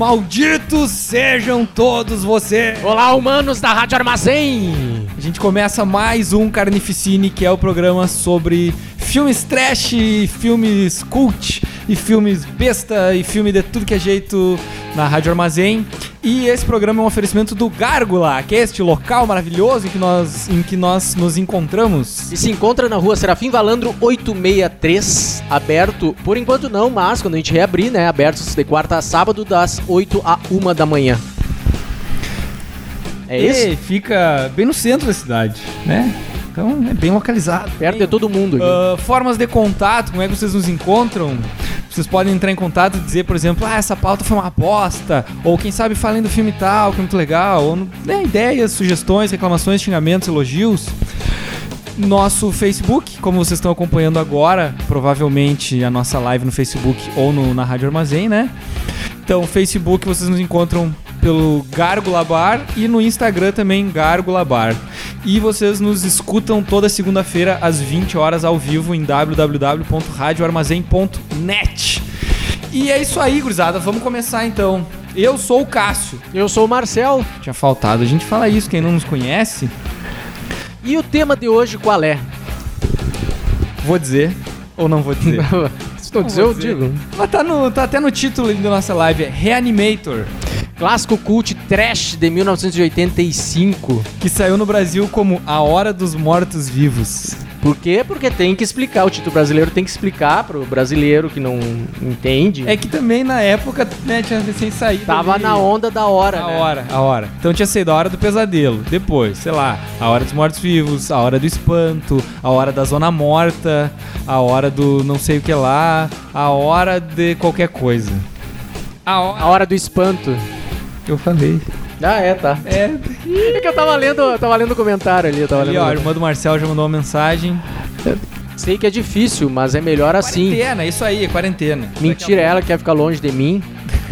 Malditos sejam todos vocês! Olá, humanos da Rádio Armazém! A gente começa mais um Carnificine, que é o programa sobre filmes trash, filmes cult e filmes besta e filme de tudo que é jeito na Rádio Armazém. E esse programa é um oferecimento do Gárgula, que é este local maravilhoso em que nós, em que nós nos encontramos. E se encontra na rua Serafim Valandro 863, aberto, por enquanto não, mas quando a gente reabrir, né, aberto de quarta a sábado, das 8 a 1 da manhã. É isso? E fica bem no centro da cidade, né? Então é bem localizado. Perto bem, de todo mundo. Uh, formas de contato, como é que vocês nos encontram? Vocês podem entrar em contato e dizer, por exemplo, ah, essa pauta foi uma bosta, ou quem sabe falem do filme tal, que é muito legal, ou né, ideias, sugestões, reclamações, xingamentos, elogios. Nosso Facebook, como vocês estão acompanhando agora, provavelmente a nossa live no Facebook ou no, na Rádio Armazém, né? Então, Facebook vocês nos encontram pelo Gárgula Bar e no Instagram também Gárgula Bar. E vocês nos escutam toda segunda-feira às 20 horas ao vivo em www.radioarmazém.net. E é isso aí, gurizada. Vamos começar então. Eu sou o Cássio. Eu sou o Marcel. Tinha faltado a gente fala isso, quem não nos conhece. E o tema de hoje qual é? Vou dizer ou não vou dizer? Se não dizer, eu digo. Mas tá, no, tá até no título da nossa live, é Reanimator. Clássico cult trash de 1985. Que saiu no Brasil como A Hora dos Mortos Vivos. Por quê? Porque tem que explicar. O título brasileiro tem que explicar pro brasileiro que não entende. É que também na época, né, tinha recém saído. Tava ali. na onda da hora, a né? hora, a hora. Então tinha saído a hora do pesadelo. Depois, sei lá, a hora dos mortos vivos, a hora do espanto, a hora da zona morta, a hora do não sei o que lá, a hora de qualquer coisa. A hora, a hora do espanto. Eu falei. Ah, é, tá. É. é que eu tava lendo, eu tava lendo o comentário ali. Eu tava ali, lendo ó, a irmã do Marcel já mandou uma mensagem. Sei que é difícil, mas é melhor assim. Quarentena, isso aí, é quarentena. Mentira, ela quer ficar longe de mim.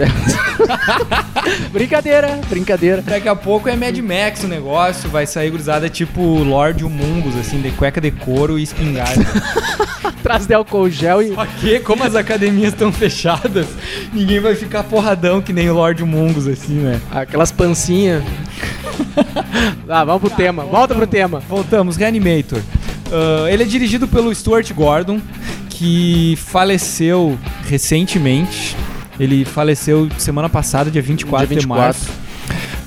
brincadeira, brincadeira. Daqui a pouco é Mad Max o negócio, vai sair gurizada tipo Lorde Humungus, assim, de cueca de couro e espingarda. Traz de álcool gel e... Só que, como as academias estão fechadas, ninguém vai ficar porradão que nem o Lorde Humungus, assim, né? Aquelas pancinhas. ah, vamos pro tema, volta pro tema. Voltamos, Reanimator. Uh, ele é dirigido pelo Stuart Gordon, que faleceu recentemente. Ele faleceu semana passada, dia 24, dia 24. de março.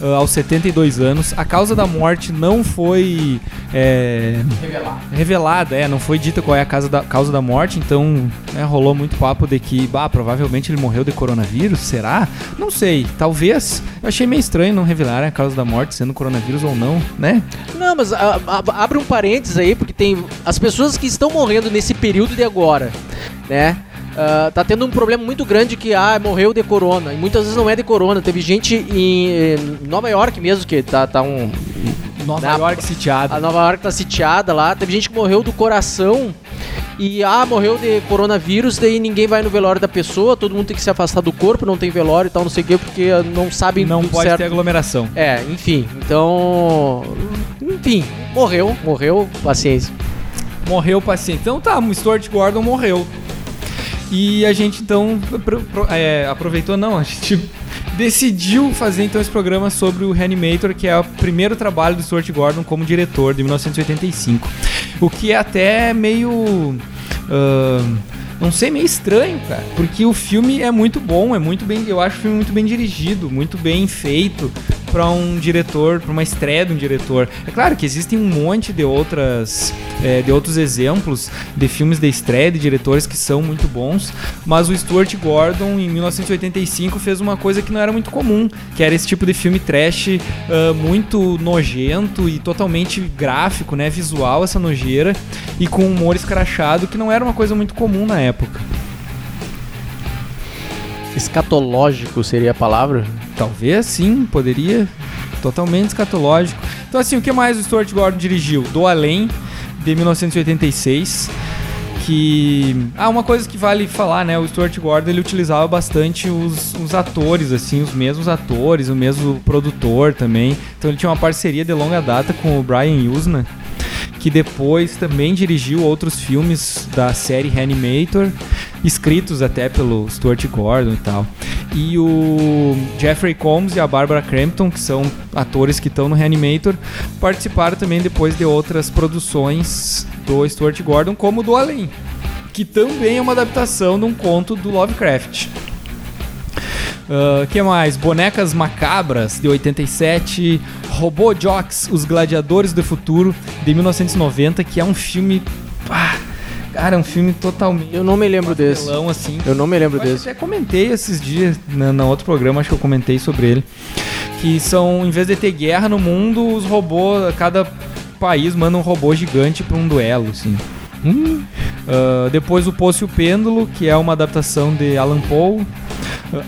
Uh, aos 72 anos. A causa da morte não foi é, revelada. revelada, é, não foi dita qual é a causa da, causa da morte, então né, rolou muito papo de que, bah, provavelmente ele morreu de coronavírus, será? Não sei, talvez. Eu achei meio estranho não revelar a causa da morte, sendo coronavírus ou não, né? Não, mas a, a, abre um parênteses aí, porque tem as pessoas que estão morrendo nesse período de agora, né? Uh, tá tendo um problema muito grande que ah, morreu de corona. E muitas vezes não é de corona. Teve gente em, em Nova York mesmo, que tá, tá um. Nova na, York sitiada. A Nova York tá sitiada lá. Teve gente que morreu do coração. E ah, morreu de coronavírus, daí ninguém vai no velório da pessoa, todo mundo tem que se afastar do corpo, não tem velório e tal, não sei o quê, porque não sabem Não pode certo. ter aglomeração. É, enfim. Então. Enfim, morreu, morreu, paciência. Morreu paciente. Então tá, o Stuart Gordon morreu. E a gente então é, aproveitou, não, a gente decidiu fazer então esse programa sobre o Reanimator, que é o primeiro trabalho do Stuart Gordon como diretor, de 1985. O que é até meio. Uh, não sei, meio estranho, cara. Porque o filme é muito bom, é muito bem. Eu acho o filme muito bem dirigido, muito bem feito para um diretor, para uma estreia de um diretor. É claro que existem um monte de outras, é, de outros exemplos de filmes de estreia de diretores que são muito bons, mas o Stuart Gordon em 1985 fez uma coisa que não era muito comum, que era esse tipo de filme trash uh, muito nojento e totalmente gráfico, né, visual essa nojeira e com humor escrachado que não era uma coisa muito comum na época. Escatológico seria a palavra? Talvez sim, poderia. Totalmente escatológico. Então, assim, o que mais o Stuart Gordon dirigiu? Do Além, de 1986. Que. Ah, uma coisa que vale falar, né? O Stuart Gordon ele utilizava bastante os, os atores, assim, os mesmos atores, o mesmo produtor também. Então ele tinha uma parceria de longa data com o Brian Usna que depois também dirigiu outros filmes da série Reanimator, escritos até pelo Stuart Gordon e tal. E o Jeffrey Combs e a Barbara Crampton, que são atores que estão no Reanimator, participaram também depois de outras produções do Stuart Gordon, como do Além, que também é uma adaptação de um conto do Lovecraft. Uh, que mais? Bonecas Macabras, de 87. Robô Jocks, Os Gladiadores do Futuro, de 1990, que é um filme. Cara, é um filme totalmente. Eu não me lembro desse. assim. Eu não me lembro Eu desse. até comentei esses dias, na, na outro programa, acho que eu comentei sobre ele. Que são, em vez de ter guerra no mundo, os robôs, cada país manda um robô gigante pra um duelo, assim. Ah, depois o Poço e o Pêndulo, que é uma adaptação de Alan Poe.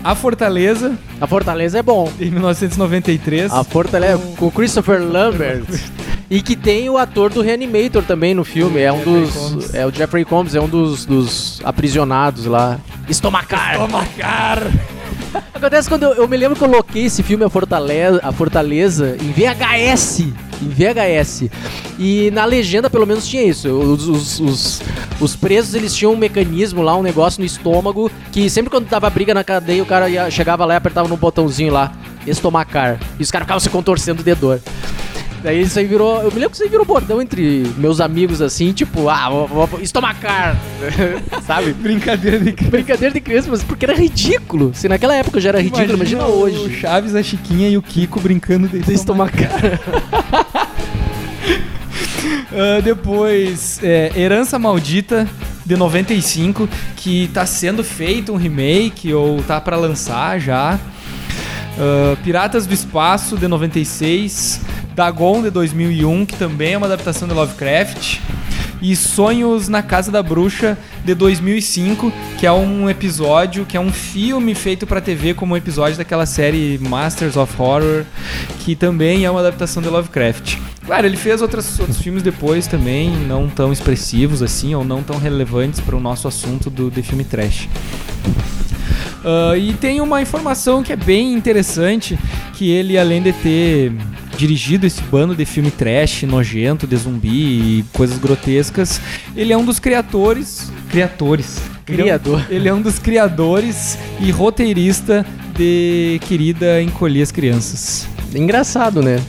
Ah, a Fortaleza, A Fortaleza é bom. em 1993. A Fortaleza com o Christopher Lambert. E que tem o ator do Reanimator também no filme. É um dos. É o Jeffrey Combs, é um dos, dos aprisionados lá. Estomacar! Tomacar! Acontece quando eu, eu me lembro que eu coloquei esse filme A Fortaleza, a Fortaleza em VHS. Em VHS. E na legenda, pelo menos, tinha isso. Os, os, os, os presos, eles tinham um mecanismo lá, um negócio no estômago, que sempre quando dava briga na cadeia, o cara ia- chegava lá e apertava no botãozinho lá, estomacar. E os caras ficavam se contorcendo de dor. Daí isso aí virou. Eu me lembro que isso aí virou bordão entre meus amigos assim, tipo, ah, vou, vou estomacar. Sabe? Brincadeira de criança. Brincadeira de criança, mas porque era ridículo. Se naquela época já era ridículo, imagina, o hoje. Chaves, a Chiquinha e o Kiko brincando de De estomacar. Ah, depois, é, Herança Maldita, de 95, que tá sendo feito um remake ou tá pra lançar já. Ah, Piratas do Espaço, de 96. Dagon, de 2001, que também é uma adaptação de Lovecraft. E Sonhos na Casa da Bruxa, de 2005, que é um episódio, que é um filme feito pra TV como um episódio daquela série Masters of Horror, que também é uma adaptação de Lovecraft. Claro, ele fez outros filmes depois também, não tão expressivos assim, ou não tão relevantes para o nosso assunto do de filme trash. Ah, e tem uma informação que é bem interessante, que ele, além de ter dirigido esse bando de filme trash, nojento, de zumbi e coisas grotescas, ele é um dos criadores... Criadores. Ele é um- Criador. Ele é um dos criadores e roteirista de Querida Encolher as Crianças. Engraçado, né?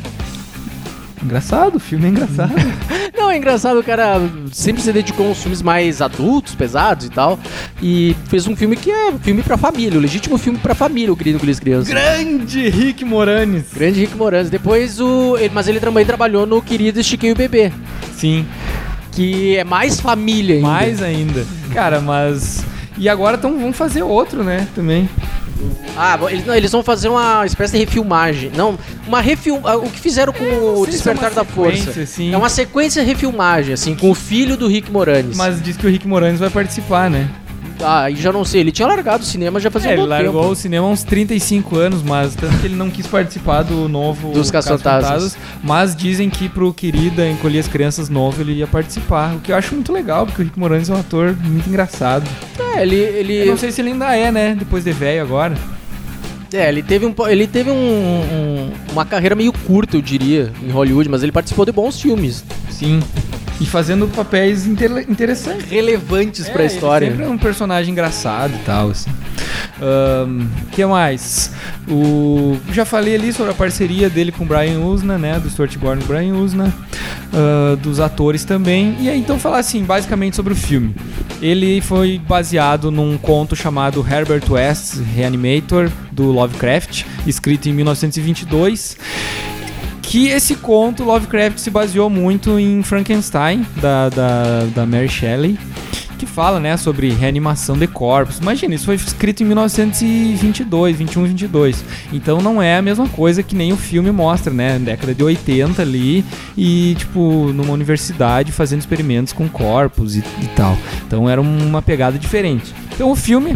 Engraçado, o filme é engraçado. É engraçado, o cara sempre se dedicou a uns filmes mais adultos, pesados e tal. E fez um filme que é filme pra família, o legítimo filme pra família, o querido Crianças Crianças. Grande Rick Moranis. Grande Rick Moranis. Depois o. ele- mas ele também trabalhou no querido Chiquinho e Bebê. Sim, Que é mais família ainda. mais ainda. Cara, mas. E agora tão, vão fazer outro, né? Também. Ah, eles, não, eles vão fazer uma espécie de refilmagem. Não, uma refil... ah, O que fizeram com o sei se é Despertar uma da Força. assim. É uma sequência refilmagem, assim, com o filho do Rick Moranis. Mas diz que o Rick Moranis vai participar, né? Ah, já não sei. Ele tinha largado o cinema já fazia É, um ele largou tempo. o cinema há uns 35 anos, mas tanto que ele não quis participar do novo Dos. Caça-Fantasmas, Mas dizem que pro Querida Encolher as Crianças novo ele ia participar. O que eu acho muito legal, porque o Rick Moranis é um ator muito engraçado. É, ele. ele... Eu não sei se ele ainda é, né? Depois de velho agora. É, ele teve, um, ele teve um- um- uma carreira meio curta, eu diria, em Hollywood, mas ele participou de bons filmes. Sim. E fazendo papéis inter- interessantes. Relevantes pra É, história. Ele sempre é um personagem engraçado e tal, assim. O que mais? O, já falei ali sobre a parceria dele com o Brian Usna, né? Do Stuart Gordon e Brian Usna. ah, dos atores também. E aí, então, falar assim, basicamente sobre o filme. Ele foi baseado num conto chamado Herbert West's Reanimator, do Lovecraft, escrito em 1922 que esse conto Lovecraft se baseou muito em Frankenstein da, da, da Mary Shelley que fala né sobre reanimação de corpos. Imagina isso foi escrito em 1922 21 22 então não é a mesma coisa que nem o filme mostra né? Década de 80 ali e tipo numa universidade fazendo experimentos com corpos e, e tal. Então era uma pegada diferente. Então o filme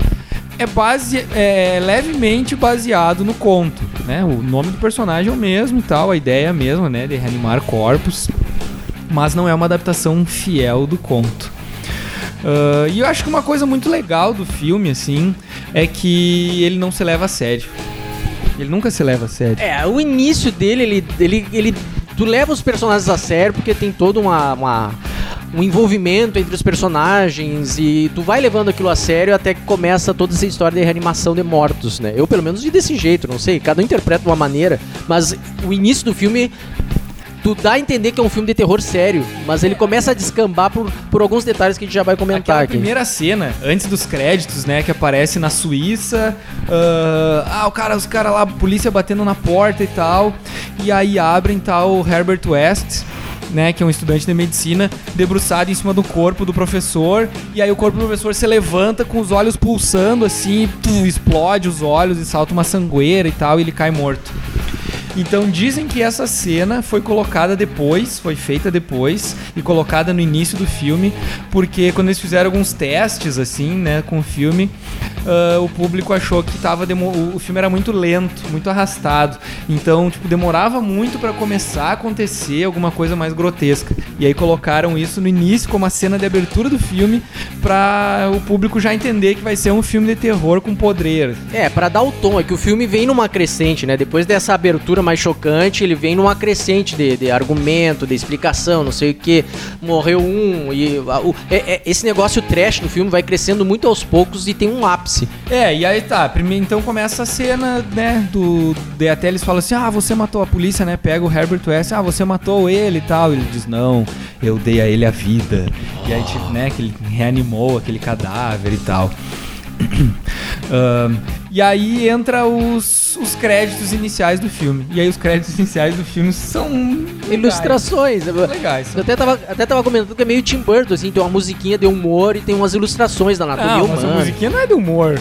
é, base, é levemente baseado no conto, né? O nome do personagem é o mesmo e tal, a ideia é a mesma, né? De reanimar corpos, mas não é uma adaptação fiel do conto. Ah, e eu acho que uma coisa muito legal do filme, assim, é que ele não se leva a sério. Ele nunca se leva a sério. É, o início dele, ele, ele, ele. Tu leva os personagens a sério porque tem toda uma. uma um envolvimento entre os personagens e tu vai levando aquilo a sério até que começa toda essa história de reanimação de mortos, né? Eu pelo menos vi desse jeito, não sei, cada um interpreta de uma maneira, mas o início do filme tu dá a entender que é um filme de terror sério, mas ele começa a descambar por, por alguns detalhes que a gente já vai comentar Aquela aqui. primeira cena, antes dos créditos, né, que aparece na Suíça, ah, ah, o cara, os caras lá, a polícia batendo na porta e tal, e aí abrem tal Herbert West, né, que é um estudante de medicina, debruçado em cima do corpo do professor, e aí o corpo do professor se levanta com os olhos pulsando assim, explode os olhos e salta uma sangueira e tal, e ele cai morto. Então dizem que essa cena foi colocada depois, foi feita depois e colocada no início do filme, porque quando eles fizeram alguns testes assim, né, com o filme, ah, o público achou que tava o filme era muito lento, muito arrastado. Então, tipo, demorava muito pra começar a acontecer alguma coisa mais grotesca. E aí colocaram isso no início como a cena de abertura do filme pra o público já entender que vai ser um filme de terror com podreira. É, pra dar o tom, é que o filme vem numa crescente, né? Depois dessa abertura mais chocante, ele vem numa crescente de, de argumento, de explicação, não sei o que. Morreu um, e a- o- é- é- esse negócio trash no filme vai crescendo muito aos poucos e tem um ápice. É, e aí tá, primeiro então começa a cena, né, do... De até eles falam assim, ah, você matou a polícia, né, pega o Herbert West, ah, você matou ele e tal. Ele diz, não, eu dei a ele a vida. E aí, tipo, né, que ele reanimou aquele cadáver e tal. Ahn, e aí entra os, os créditos iniciais do filme. E aí os créditos iniciais do filme são legais. Ilustrações. São legais. Eu até tava, até tava comentando que é meio Tim Burton, assim, tem uma musiquinha de humor e tem umas ilustrações da anatomia Não, mas a musiquinha não é de humor.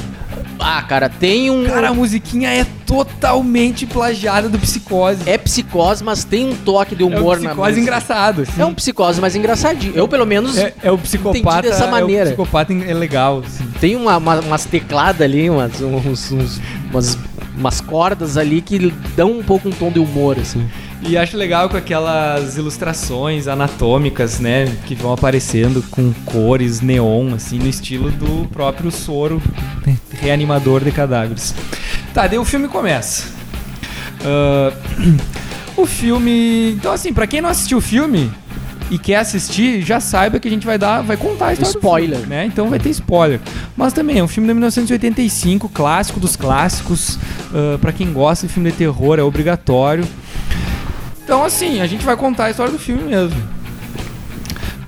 Ah, cara, tem um. Cara, a musiquinha é totalmente plagiada do Psicose. é psicose, mas tem um toque de É um humor na psicose engraçado, assim. É um psicose mais engraçadinho. Eu, pelo menos, É, é o psicopata. Dessa É maneira. o psicopata é legal, assim. tem uma, uma- umas tecladas ali, umas, uns- uns- umas, umas cordas ali que dão um pouco um tom de humor, assim. E acho legal com aquelas ilustrações anatômicas, né? Que vão aparecendo com cores neon, assim, no estilo do próprio soro reanimador de cadáveres. Tá, daí o filme começa. Ah, o filme. Então, assim, pra quem não assistiu o filme e quer assistir, já saiba que a gente vai dar, vai contar a história Spoiler. filme, né? Então vai ter spoiler. Mas também é um filme de 1985, clássico dos clássicos. Ah, pra quem gosta de filme de terror, é obrigatório. Então, assim, a gente vai contar a história do filme mesmo.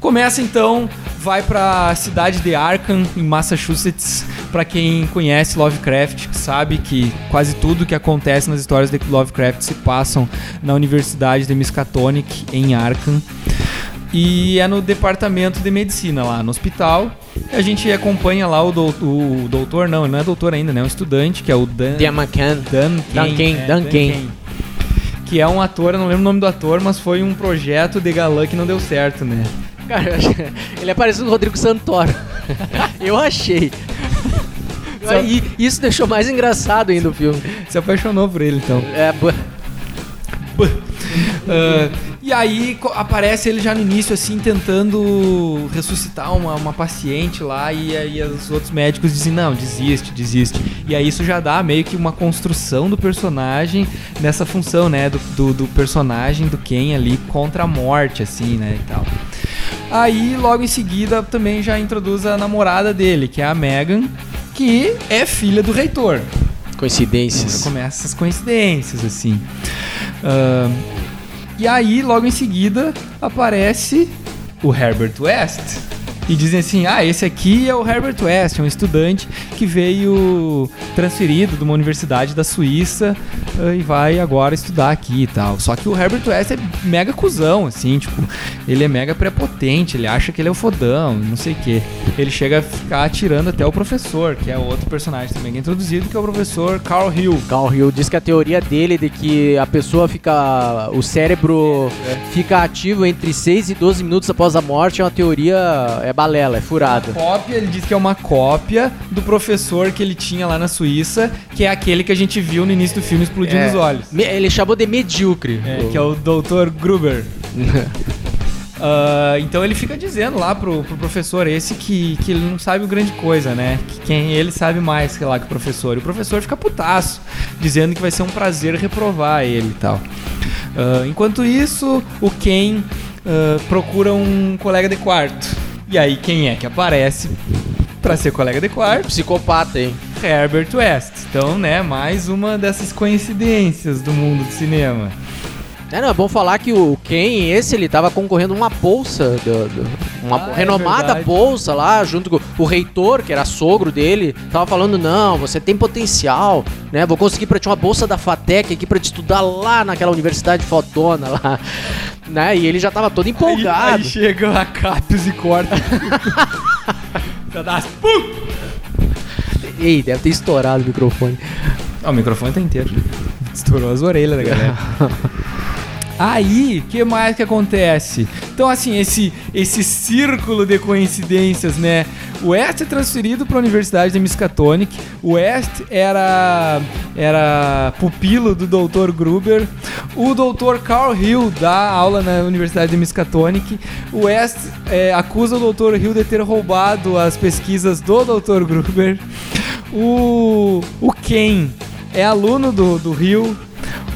Começa então, vai pra cidade de Arkham, em Massachusetts. Pra quem conhece Lovecraft, sabe que quase tudo que acontece nas histórias de Lovecraft se passam na Universidade de Miskatonic, em Arkham. E é no departamento de medicina lá, no hospital. A gente acompanha lá o, dou- o doutor, não, ele não é doutor ainda, né? É um estudante, que é o Dan. A McCann. Dan Dan Cain, Cain, é, Dan Cain. Que é um ator, eu não lembro o nome do ator, mas foi um projeto de galã que não deu certo, né? Cara, ele é parecido com o Rodrigo Santoro. eu achei. E isso deixou mais engraçado ainda o filme. Se apaixonou por ele, então. É, bu- Ah, e aí aparece ele já no início, assim, tentando ressuscitar uma, uma paciente lá, e aí os outros médicos dizem, não, desiste, desiste. E aí isso já dá meio que uma construção do personagem nessa função, né? Do, do, do personagem do Ken ali contra a morte, assim, né? E tal. Aí, logo em seguida, também já introduz a namorada dele, que é a Megan, que é filha do reitor. Coincidências. Começa essas coincidências, assim. Ahn, e aí, logo em seguida, aparece o Herbert West. E dizem assim: ah, esse aqui é o Herbert West, é um estudante que veio transferido de uma universidade da Suíça ah, e vai agora estudar aqui e tal. Só que o Herbert West é mega cuzão, assim, tipo, ele é mega prepotente, ele acha que ele é o fodão, não sei o quê. Ele chega a ficar atirando até o professor, que é outro personagem também que é introduzido, que é o professor Carl Hill. Carl Hill diz que a teoria dele de que a pessoa fica. o cérebro fica ativo entre 6 e 12 minutos após a morte é uma teoria. É balela, é furada. Cópia, ele diz que é uma cópia do professor que ele tinha lá na Suíça, que é aquele que a gente viu no início do filme explodindo É. os olhos. Me- Ele chamou de medíocre. É, que é o Dr. Gruber. Ah, então ele fica dizendo lá pro, pro professor esse que, que ele não sabe o grande coisa, né? Que quem ele sabe mais sei lá, que o professor. E o professor fica putaço, dizendo que vai ser um prazer reprovar ele e tal. Ah, enquanto isso, o Ken ah, procura um colega de quarto. E aí, quem é que aparece pra ser colega de quarto? Psicopata, hein? Herbert West. Então, né, mais uma dessas coincidências do mundo do cinema. É, não, é bom falar que o Ken, esse, ele tava concorrendo a uma bolsa, do- do- uma Ah, é renomada verdade. bolsa lá, junto com o reitor, que era sogro dele, tava falando, não, você tem potencial, né, vou conseguir pra ti uma bolsa da FATEC aqui pra te estudar lá naquela universidade fodona lá, né, e ele já tava todo Aí, empolgado. aí chega a Capios e corta. Pedaço. Pum! Ei, deve ter estourado o microfone. Ah, o microfone tá inteiro. Estourou as orelhas da galera. Aí, o que mais que acontece? Então, assim, esse, esse círculo de coincidências, né? O West é transferido para a Universidade de Miskatonic. O West era, era pupilo do Dr. Gruber. O Dr. Carl Hill dá aula na Universidade de Miskatonic. O West é, acusa o Dr. Hill de ter roubado as pesquisas do Dr. Gruber. O, o Ken é aluno do, do Hill.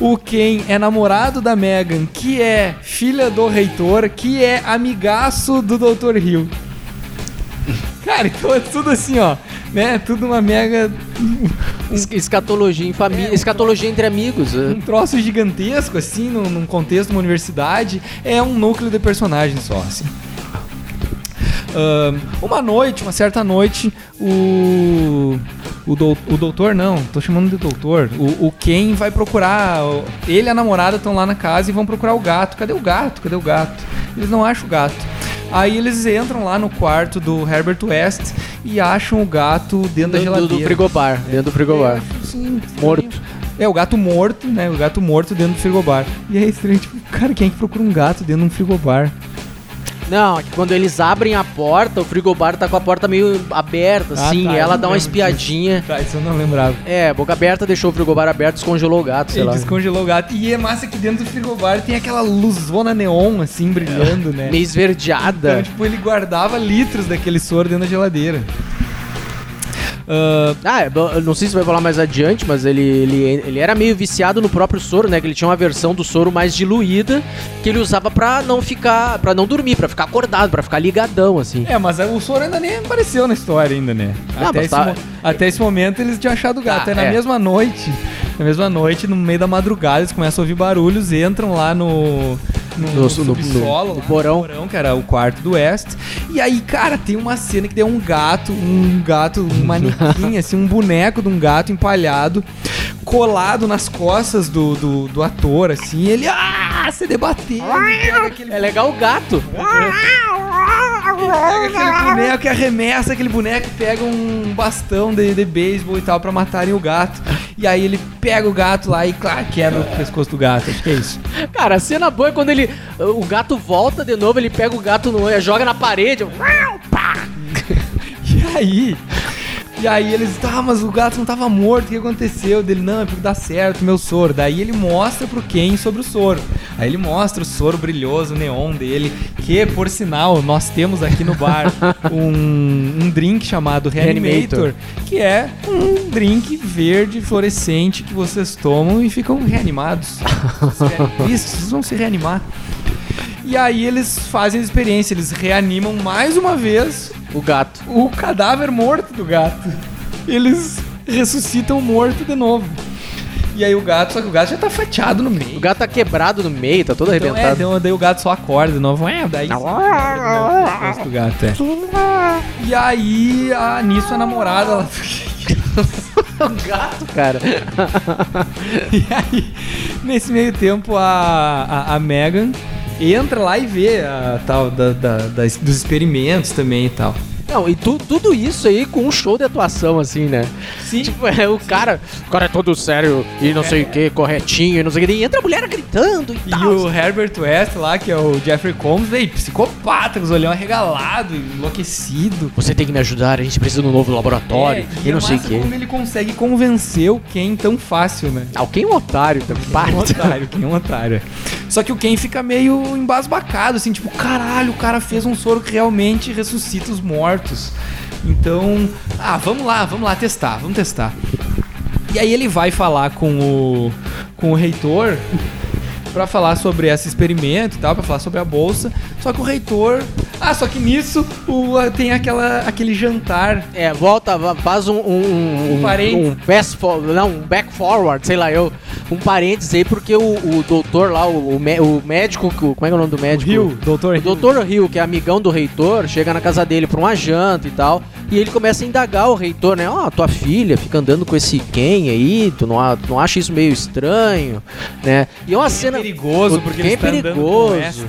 O Ken é namorado da Megan, que é filha do reitor, que é amigaço do Dr. Hill. Cara, então é tudo assim, ó. Né? Tudo uma mega. Es- Escatologia em família, É, escatologia entre amigos. é. Um troço gigantesco, assim, num, num contexto de uma universidade. É um núcleo de personagem só, assim. Uma noite, uma certa noite, o. O, dou, o doutor, não, tô chamando de doutor. O, o Ken vai procurar. Ele e a namorada estão lá na casa e vão procurar o gato. Cadê o gato? Cadê o gato? Eles não acham o gato. Aí eles entram lá no quarto do Herbert West e acham o gato dentro da Do, do, geladeira. do frigobar, dentro do frigobar. Sim, Morto. É, o gato morto, né? O gato morto dentro do frigobar. E é estranho, tipo, cara, quem é que procura um gato dentro de um frigobar? Não, é que quando eles abrem a porta, o frigobar tá com a porta meio aberta, Ah, assim, tá, e ela dá uma espiadinha. Tá, isso eu não lembrava. É, boca aberta, deixou o frigobar aberto, descongelou o gato, sei Ele lá. descongelou o gato. E é massa que dentro do frigobar tem aquela luzona neon, assim, brilhando, né? Meio esverdeada. Então, tipo, ele guardava litros daquele soro dentro da geladeira. Ah, Ah, é, eu não sei se vai falar mais adiante, mas ele, ele, ele era meio viciado no próprio soro, né? Que ele tinha uma versão do soro mais diluída que ele usava pra não ficar, para não dormir, pra ficar acordado, pra ficar ligadão, assim. é, mas o soro ainda nem apareceu na história ainda, né? Não, até, esse tá- mo- até esse momento eles tinham achado o gato. Tá, é na é. mesma noite, na mesma noite, no meio da madrugada, eles começam a ouvir barulhos, entram lá no... No, No- no- subsolo, no- no lá, porão. que era o quarto do West. E aí, cara, tem uma cena que tem um gato, um gato, um manequim, assim, um boneco de um gato empalhado, colado nas costas do, do, do ator, assim, e ele, ah, se aquele É legal o gato. Pega aquele boneco e arremessa aquele boneco e pega um bastão de, de beisebol e tal pra matarem o gato. E aí ele pega o gato lá e, claro, quebra o pescoço do gato. Acho que é isso. Cara, a cena boa é quando ele. O gato volta de novo, ele pega o gato no. joga na parede. E aí. E aí eles, tá, mas o gato não tava morto, o que aconteceu? Dele, não, é porque dá certo meu soro. Daí ele mostra pro Ken sobre o soro. Aí ele mostra o soro brilhoso, neon dele, que, por sinal, nós temos aqui no bar um, um drink chamado Reanimator, Reanimator. que é um drink verde fluorescente que vocês tomam e ficam reanimados. Isso, vocês vão se reanimar. E aí eles fazem a experiência, eles reanimam mais uma vez O gato. o cadáver morto do gato. Eles ressuscitam o morto de novo. E aí o gato, só que o gato já tá fatiado no meio. O gato tá quebrado no meio, tá todo então, é, arrebentado. daí, daí o gato só acorda de novo. É, daí. o gato, é. E aí, a, nisso a namorada, ela. gato, cara. E aí, nesse meio tempo, a, a, a Megan entra lá e vê a tal da, da- das- dos experimentos também e tal. Não, e tu- tudo isso aí com um show de atuação, assim, né? Sim. Tipo, é o cara. O cara é todo sério e não sei o que, corretinho e não sei o que. E entra a mulher gritando e, E tal. o Herbert West lá, que é o Jeffrey Combs, veio psicopata, com os olhão arregalados, enlouquecido. Você tem que me ajudar, a gente precisa de um novo laboratório É, e não é sei o que. como ele consegue convencer o Ken tão fácil, né? Ah, o Ken é um otário também. Ken é um otário, Ken é um otário. Só que o Ken fica meio embasbacado, assim, tipo, caralho, o cara fez um soro que realmente ressuscita os mortos. Então, ah, vamos lá, vamos lá testar, vamos testar. E aí ele vai falar com o, com o reitor pra falar sobre esse experimento e tal, pra falar sobre a bolsa. Só que o reitor. Ah, só que nisso o, tem aquela, aquele jantar. É, volta, faz um. Um, Um parênteses. um fast for- não, um back forward, sei lá, eu. Um parênteses aí, porque o, o doutor lá, o, o, mé- o médico, como é que é o nome do médico? Rio, doutor O doutor Rio, que é amigão do reitor, chega na casa dele pra uma janta e tal. E ele começa a indagar o reitor, né? Ó, tua filha fica andando com esse Ken aí, tu não, tu não acha isso meio estranho, né? E é uma É cena. perigoso, o porque ele é com perigoso.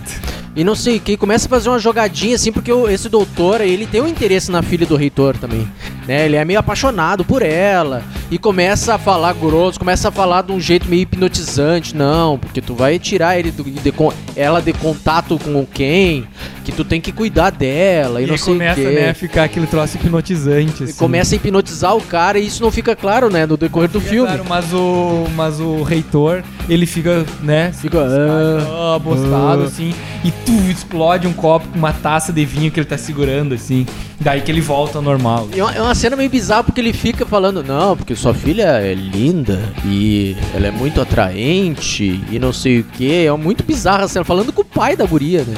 E não sei, que começa a fazer uma jogadinha assim, porque esse doutor, ele tem um interesse na filha do reitor também, né? Ele é meio apaixonado por ela e começa a falar grosso, começa a falar de um jeito meio hipnotizante, não, porque tu vai tirar ele do, de ela de contato com Ken, que tu tem que cuidar dela e, E não sei começa, o quê. né, a ficar aquele troço hipnotizante, E assim. começa a hipnotizar o cara e isso não fica claro, né, no decorrer do filme. claro, mas o, mas o reitor, ele fica, né, Fica, ah, ah, bostado, ah. assim, e tu explode um copo com uma taça de vinho que ele tá segurando, assim. Daí que ele volta ao normal. É uma, é uma cena meio bizarra porque ele fica falando, não, porque sua filha é linda e ela é muito atraente e não sei o que. É muito bizarra a cena, falando com o pai da guria, né?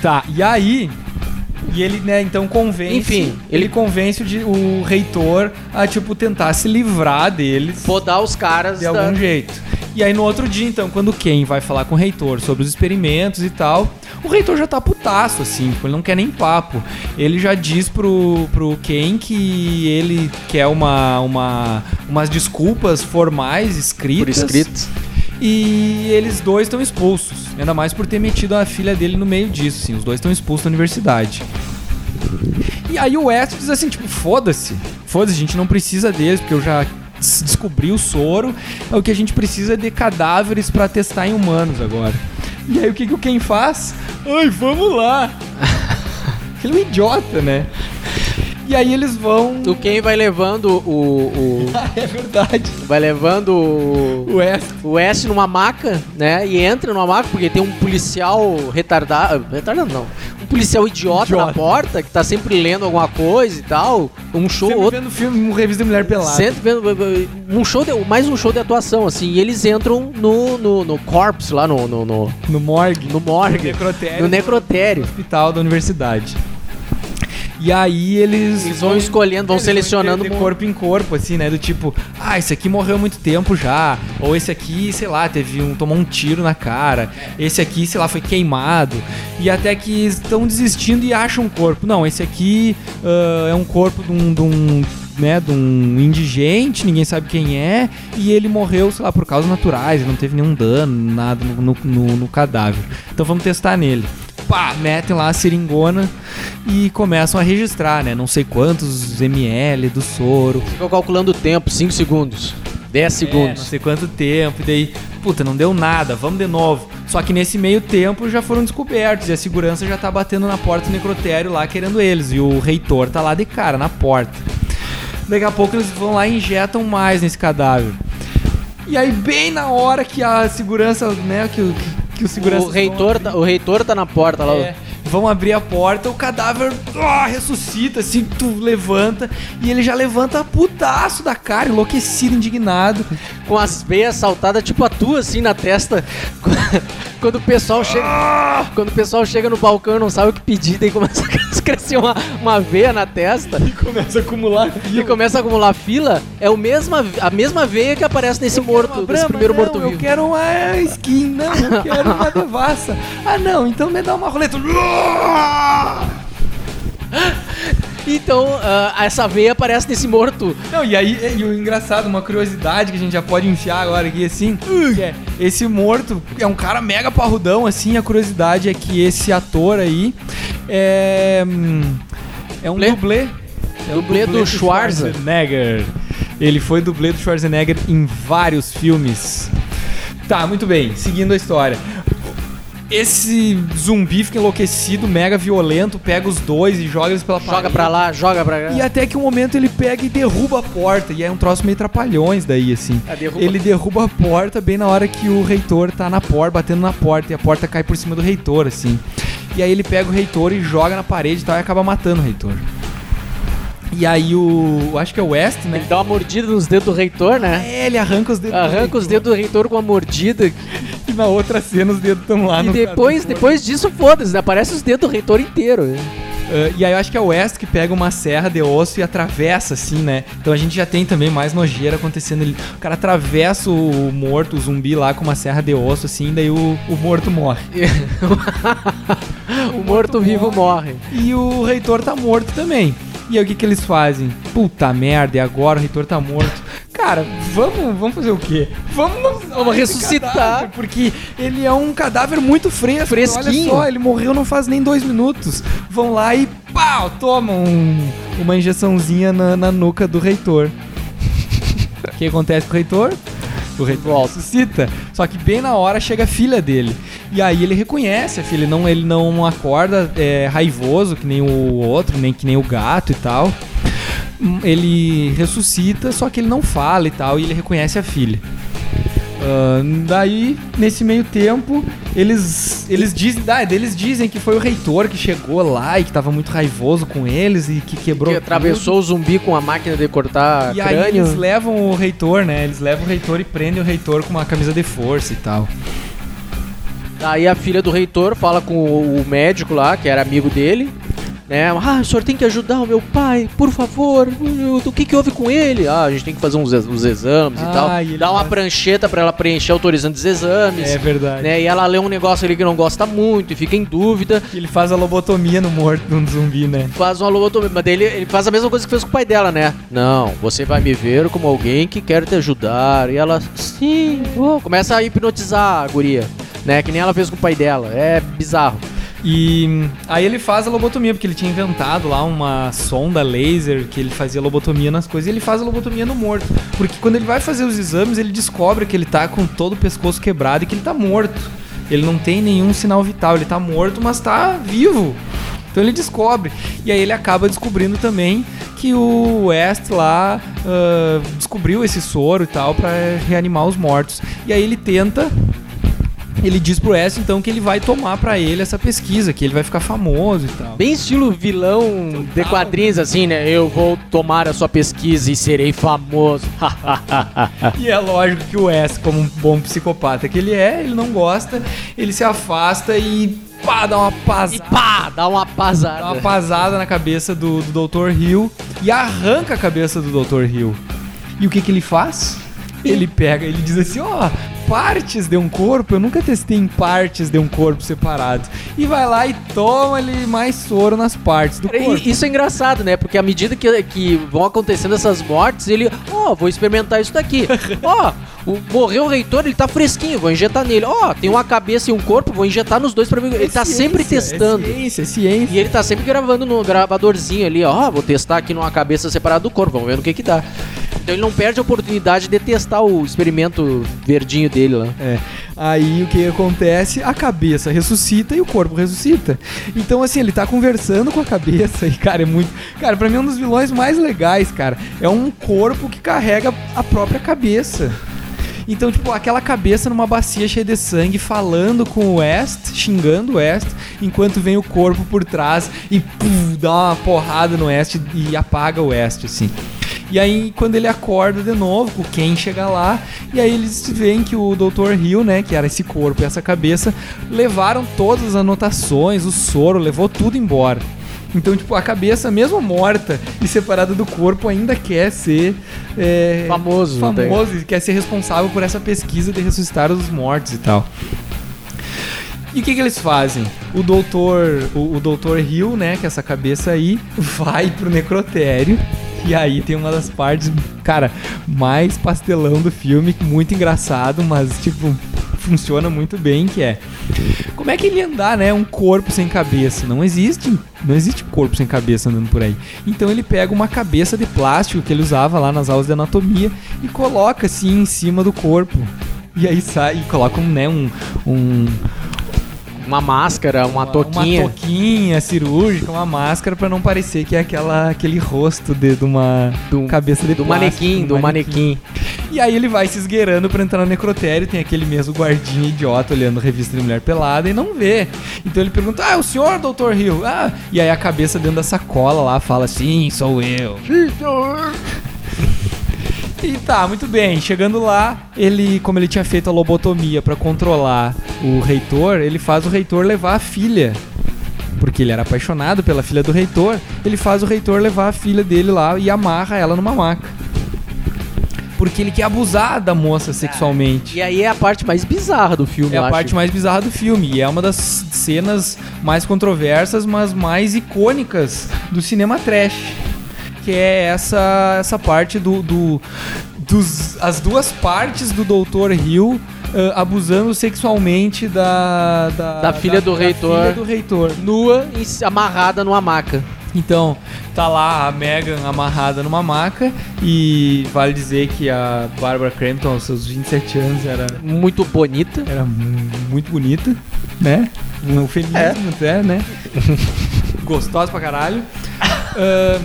Tá, e aí. E ele, né, então convence. Enfim, ele, ele- convence o, o reitor a, tipo, tentar se livrar deles Podar os caras de da- algum jeito. E aí no outro dia, então, quando o Ken vai falar com o reitor sobre os experimentos e tal, o reitor já tá putaço, assim, tipo, ele não quer nem papo. Ele já diz pro, pro Ken que ele quer uma, uma, umas desculpas formais, por escritas. escrito. E eles dois estão expulsos. Ainda mais por ter metido a filha dele no meio disso, assim. Os dois estão expulsos da universidade. E aí o West diz assim, tipo, foda-se. Foda-se, a gente não precisa deles, porque eu já s- descobri o soro. O que a gente precisa é de cadáveres pra testar em humanos agora. E aí o que, que o Ken faz? Ai, vamos lá! Ele é um idiota, né? E aí eles vão. O Ken vai levando o. o- é verdade. vai levando o. O West. O West numa maca, né? E entra numa maca porque tem um policial retardado. Retardado não. Policial idiota, na Idiota. porta que tá sempre lendo alguma coisa e tal. Um show, Sempre outro. vendo filme, um revista de mulher pelada. Sempre vendo um show de, mais um show de atuação assim e eles entram no no, no corpse lá no no, no, No morgue. no morgue necrotério. no necrotério hospital da universidade. E aí eles. eles vão escolhendo vão eles selecionando de, de corpo em corpo, assim, né? Do tipo, ah, esse aqui morreu há muito tempo já. Ou esse aqui, sei lá, teve um. tomou um tiro na cara. Esse aqui, sei lá, foi queimado. E até que estão desistindo e acham um corpo. Não, esse aqui ah, é um corpo de um. De um né, de um indigente, ninguém sabe quem é, e ele morreu, sei lá, por causas naturais, não teve nenhum dano, nada no, no- no- no cadáver. Então vamos testar nele. Pá, metem lá a seringona e começam a registrar, né? Não sei quantos ml do soro, ficam calculando o tempo 5 segundos 10 é, não segundos sei quanto tempo, e daí, puta, não deu nada, vamos de novo. Só que nesse meio tempo já foram descobertos e a segurança já tá batendo na porta do necrotério lá querendo eles. E o reitor tá lá de cara, na porta. Daqui a pouco eles vão lá e injetam mais nesse cadáver. E aí, bem na hora que a segurança, né, que, o- que o segurança. o reitor tá, o reitor tá na porta lá É, vão abrir a porta, o cadáver ah, ressuscita, assim, tu levanta, e ele já levanta putaço da cara, enlouquecido, indignado. com as veias saltadas tipo a tua assim na testa quando o pessoal chega quando o pessoal chega no balcão e não sabe o que pedir daí começa a crescer uma, uma veia na testa E começa a acumular e começa a acumular fila é o mesma, a mesma veia que aparece nesse morto nesse primeiro não, morto Eu quero uma skin, não, eu quero uma devassa. Ah, não, então me dá uma roleta. então ah, essa veia aparece nesse morto Não, e aí, e o engraçado, uma curiosidade que a gente já pode enfiar agora aqui, assim, é, esse morto é um cara mega parrudão, assim, a curiosidade é que esse ator aí é... hum, É um Dublê? dublê. É um Dublê do Schwarza. Schwarzenegger. Ele foi dublê do Schwarzenegger em vários filmes. Tá, muito bem, seguindo a história. Esse zumbi fica enlouquecido, mega violento, pega os dois e joga eles pela joga parede. pra lá joga pra cá E até que um momento ele pega e derruba a porta. E é um troço meio trapalhões daí, assim. Ah, derruba. Ele derruba a porta bem na hora que o reitor tá na porta, batendo na porta. E a porta cai por cima do reitor, assim. E aí ele pega o reitor e joga na parede e tal e acaba matando o reitor. E aí o. Acho que é o West, né? Ele dá uma mordida nos dedos do reitor, né? É, ele arranca os dedos. do Arranca os dedos do reitor com uma mordida. E na outra cena os dedos estão lá e no. depois, depois disso, foda-se, né? Aparece os dedos do reitor inteiro. Ah, e aí eu acho que é o West que pega uma serra de osso e atravessa, assim, né? Então a gente já tem também mais nojeira acontecendo ali. O cara atravessa o morto, o zumbi lá com uma serra de osso, assim, daí o, o morto morre. o morto-vivo morre. E o reitor tá morto também. E aí o que, que eles fazem? Puta merda, e agora o reitor tá morto. Cara, vamos, vamos fazer o quê? Vamos, Vamos ressuscitar. cadáver, porque ele é um cadáver muito fresco. Fresquinho. Olha só, ele morreu não faz nem dois minutos. Vão lá e pau, tomam um- uma injeçãozinha na, na nuca do reitor. O que acontece com o reitor? O reitor ressuscita. Só que bem na hora chega a filha dele. E aí ele reconhece a filha, ele não, ele não acorda é, raivoso que nem o outro, nem que nem o gato e tal. Ele ressuscita, só que ele não fala e tal, e ele reconhece a filha. Ah, daí, nesse meio tempo, eles eles dizem, ah, eles dizem que foi o reitor que chegou lá e que tava muito raivoso com eles e que quebrou Que atravessou o zumbi com a máquina de cortar e aí crânio. eles levam o reitor, né? Eles levam o reitor e prendem o reitor com uma camisa de força e tal. Aí a filha do reitor fala com o médico lá, que era amigo dele. Né? Ah, o senhor tem que ajudar o meu pai, por favor. O que, que houve com ele? Ah, a gente tem que fazer uns, uns exames Ah, e tal. e Dá uma faz- prancheta pra ela preencher autorizando os exames. É verdade. né? E ela lê um negócio ali que não gosta muito e fica em dúvida. Ele faz a lobotomia no morto, no zumbi, né? Faz uma lobotomia, mas daí ele, ele faz a mesma coisa que fez com o pai dela, né? Não, você vai me ver como alguém que quer te ajudar. E ela, sim, começa a hipnotizar a guria, né? Que nem ela fez com o pai dela. É bizarro. E hum, aí ele faz a lobotomia, porque ele tinha inventado lá uma sonda laser que ele fazia lobotomia nas coisas e ele faz a lobotomia no morto. Porque quando ele vai fazer os exames, ele descobre que ele tá com todo o pescoço quebrado e que ele tá morto. Ele não tem nenhum sinal vital, ele tá morto, mas tá vivo. Então ele descobre. E aí ele acaba descobrindo também que o West lá ah, descobriu esse soro e tal pra reanimar os mortos. E aí ele tenta ele diz pro West então que ele vai tomar pra ele essa pesquisa, que ele vai ficar famoso e tal. Bem estilo vilão de quadrinhos, assim, né? Eu vou tomar a sua pesquisa e serei famoso. E é lógico que o West, como um bom psicopata que ele é, ele não gosta, ele se afasta e pá, dá uma e pasada. pá, dá uma Dá pasada. uma pasada na cabeça do, do Dr. Hill e arranca a cabeça do Dr. Hill. E o que que ele faz? Ele pega, ele diz assim, ó, partes de um corpo, eu nunca testei em partes de um corpo separado. E vai lá e toma ali mais soro nas partes do corpo. Isso é engraçado, né? Porque à medida que, que vão acontecendo essas mortes, ele, ó, vou experimentar isso daqui. Ó, o- morreu o reitor, ele tá fresquinho, vou injetar nele. Ó, tem uma cabeça e um corpo, vou injetar nos dois pra ver. Ele É tá ciência, sempre testando. É ciência, é ciência. E ele tá sempre gravando no gravadorzinho ali, ó, vou testar aqui numa cabeça separada do corpo, vamos ver no que que dá. Então ele não perde a oportunidade de testar o experimento verdinho dele lá. É. Aí o que acontece? A cabeça ressuscita e o corpo ressuscita. Então, assim, ele tá conversando com a cabeça e, cara, é muito. Cara, pra mim é um dos vilões mais legais, cara. É um corpo que carrega a própria cabeça. Então, tipo, aquela cabeça numa bacia cheia de sangue, falando com o West, xingando o West, enquanto vem o corpo por trás e puf, dá uma porrada no West e apaga o West, assim. E aí, quando ele acorda de novo, o Ken chega lá, e aí eles veem que o Dr. Hill, né, que era esse corpo e essa cabeça, levaram todas as anotações, o soro, levou tudo embora. Então, tipo, a cabeça, mesmo morta e separada do corpo, ainda quer ser é, Famoso, famoso e quer ser responsável por essa pesquisa de ressuscitar os mortos e tal. E o que, que eles fazem? O doutor, o, o doutor Hill, né, que é essa cabeça aí, vai pro necrotério. E aí tem uma das partes, cara, mais pastelão do filme, muito engraçado, mas tipo, funciona muito bem, que é como é que ele andar, né, um corpo sem cabeça? Não existe, não existe corpo sem cabeça andando por aí. Então ele pega uma cabeça de plástico que ele usava lá nas aulas de anatomia e coloca assim em cima do corpo. E aí sai e coloca né, um, um Uma máscara, uma, toquinha. Uma toquinha cirúrgica, uma máscara pra não parecer que é aquela, aquele rosto de, de uma Do- cabeça de do plástico, manequim, do manequim. E aí ele vai se esgueirando pra entrar no necrotério, tem aquele mesmo guardinha idiota olhando revista de mulher pelada e não vê. Então ele pergunta: "Ah, é o senhor, Dr. Hill?" Ah, e aí a cabeça dentro da sacola lá fala: "Sim, sou eu." E tá, muito bem. Chegando lá, ele, como ele tinha feito a lobotomia pra controlar o reitor, ele faz o reitor levar a filha. Porque ele era apaixonado pela filha do reitor, ele faz o reitor levar a filha dele lá e amarra ela numa maca. Porque ele quer abusar da moça sexualmente. E aí é a parte mais bizarra do filme, É eu a acho. parte mais bizarra do filme. E é uma das cenas mais controversas, mas mais icônicas do cinema trash. Que é essa, essa parte do. do dos, as duas partes do Dr. Hill ah, abusando sexualmente da. Da, Da filha do reitor. filha do reitor. Nua, em- amarrada numa maca. Então, tá lá a Megan amarrada numa maca. E vale dizer que a Barbara Crampton, aos seus 27 anos, era Muito bonita. era mu- muito bonita, né? Um eufemismo até, né? Gostosa pra caralho. Ahn,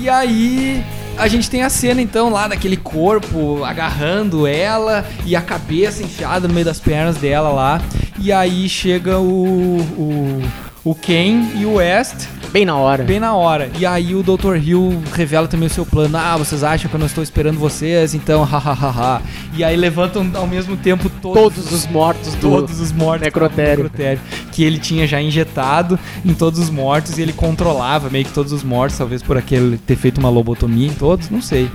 e aí a gente tem a cena então lá daquele corpo agarrando ela e a cabeça enfiada no meio das pernas dela lá. E aí chega o, o, o Ken e o West Bem na hora. bem na hora. E aí o Dr. Hill revela também o seu plano. Ah, vocês acham que eu não estou esperando vocês? Então, hahaha. e aí levantam ao mesmo tempo todos, Todos os mortos do... todos os mortos necrotério. necrotério, que ele tinha já injetado em todos os mortos e ele controlava meio que todos os mortos, talvez por aquele ter feito uma lobotomia em todos, não sei.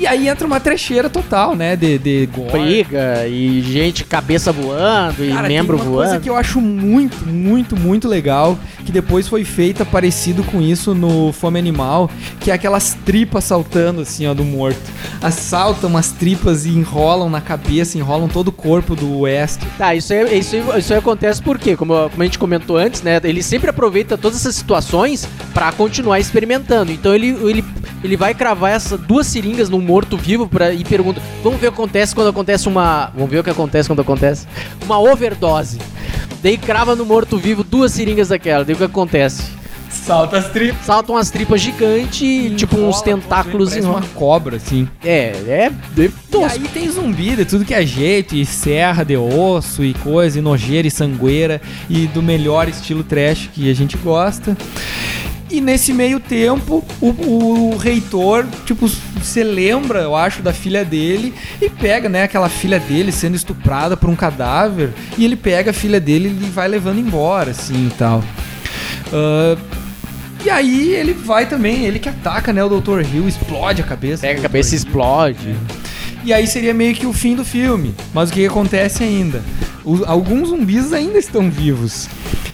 E aí entra uma trecheira total, né, de, de briga e gente cabeça voando e Cara, membro tem uma voando. coisa que eu acho muito, muito, muito legal, que depois foi feita parecido com isso no Fome Animal, que é aquelas tripas saltando assim, ó, do morto. Assaltam as tripas e enrolam na cabeça, enrolam todo o corpo do West. Tá, isso aí, isso, aí, isso aí acontece porque, como, como a gente comentou antes, né? Ele sempre aproveita todas essas situações pra continuar experimentando. Então ele, ele, ele vai cravar essas duas seringas num morto-vivo pra- e pergunta: vamos ver o que acontece quando acontece uma. Vamos ver o que acontece quando acontece uma overdose. Daí crava no morto-vivo duas seringas daquela. Daí o que acontece? Salta as tripas. Saltam umas tripas gigantes e tipo uns tentáculos em uma cobra, assim. É, é. é E aí tem zumbi de tudo que é jeito, e serra de osso, e coisa, e nojeira e sangueira, e do melhor estilo trash que a gente gosta. E nesse meio tempo, o, o reitor, tipo, se lembra, eu acho, da filha dele e pega, né, aquela filha dele sendo estuprada por um cadáver, e ele pega a filha dele e vai levando embora, assim e tal. Ah, e aí ele vai também, ele que ataca, né, o Dr. Hill, explode a cabeça. Pega a cabeça e explode. E aí seria meio que o fim do filme. Mas o que, que acontece ainda? Os- alguns zumbis ainda estão vivos.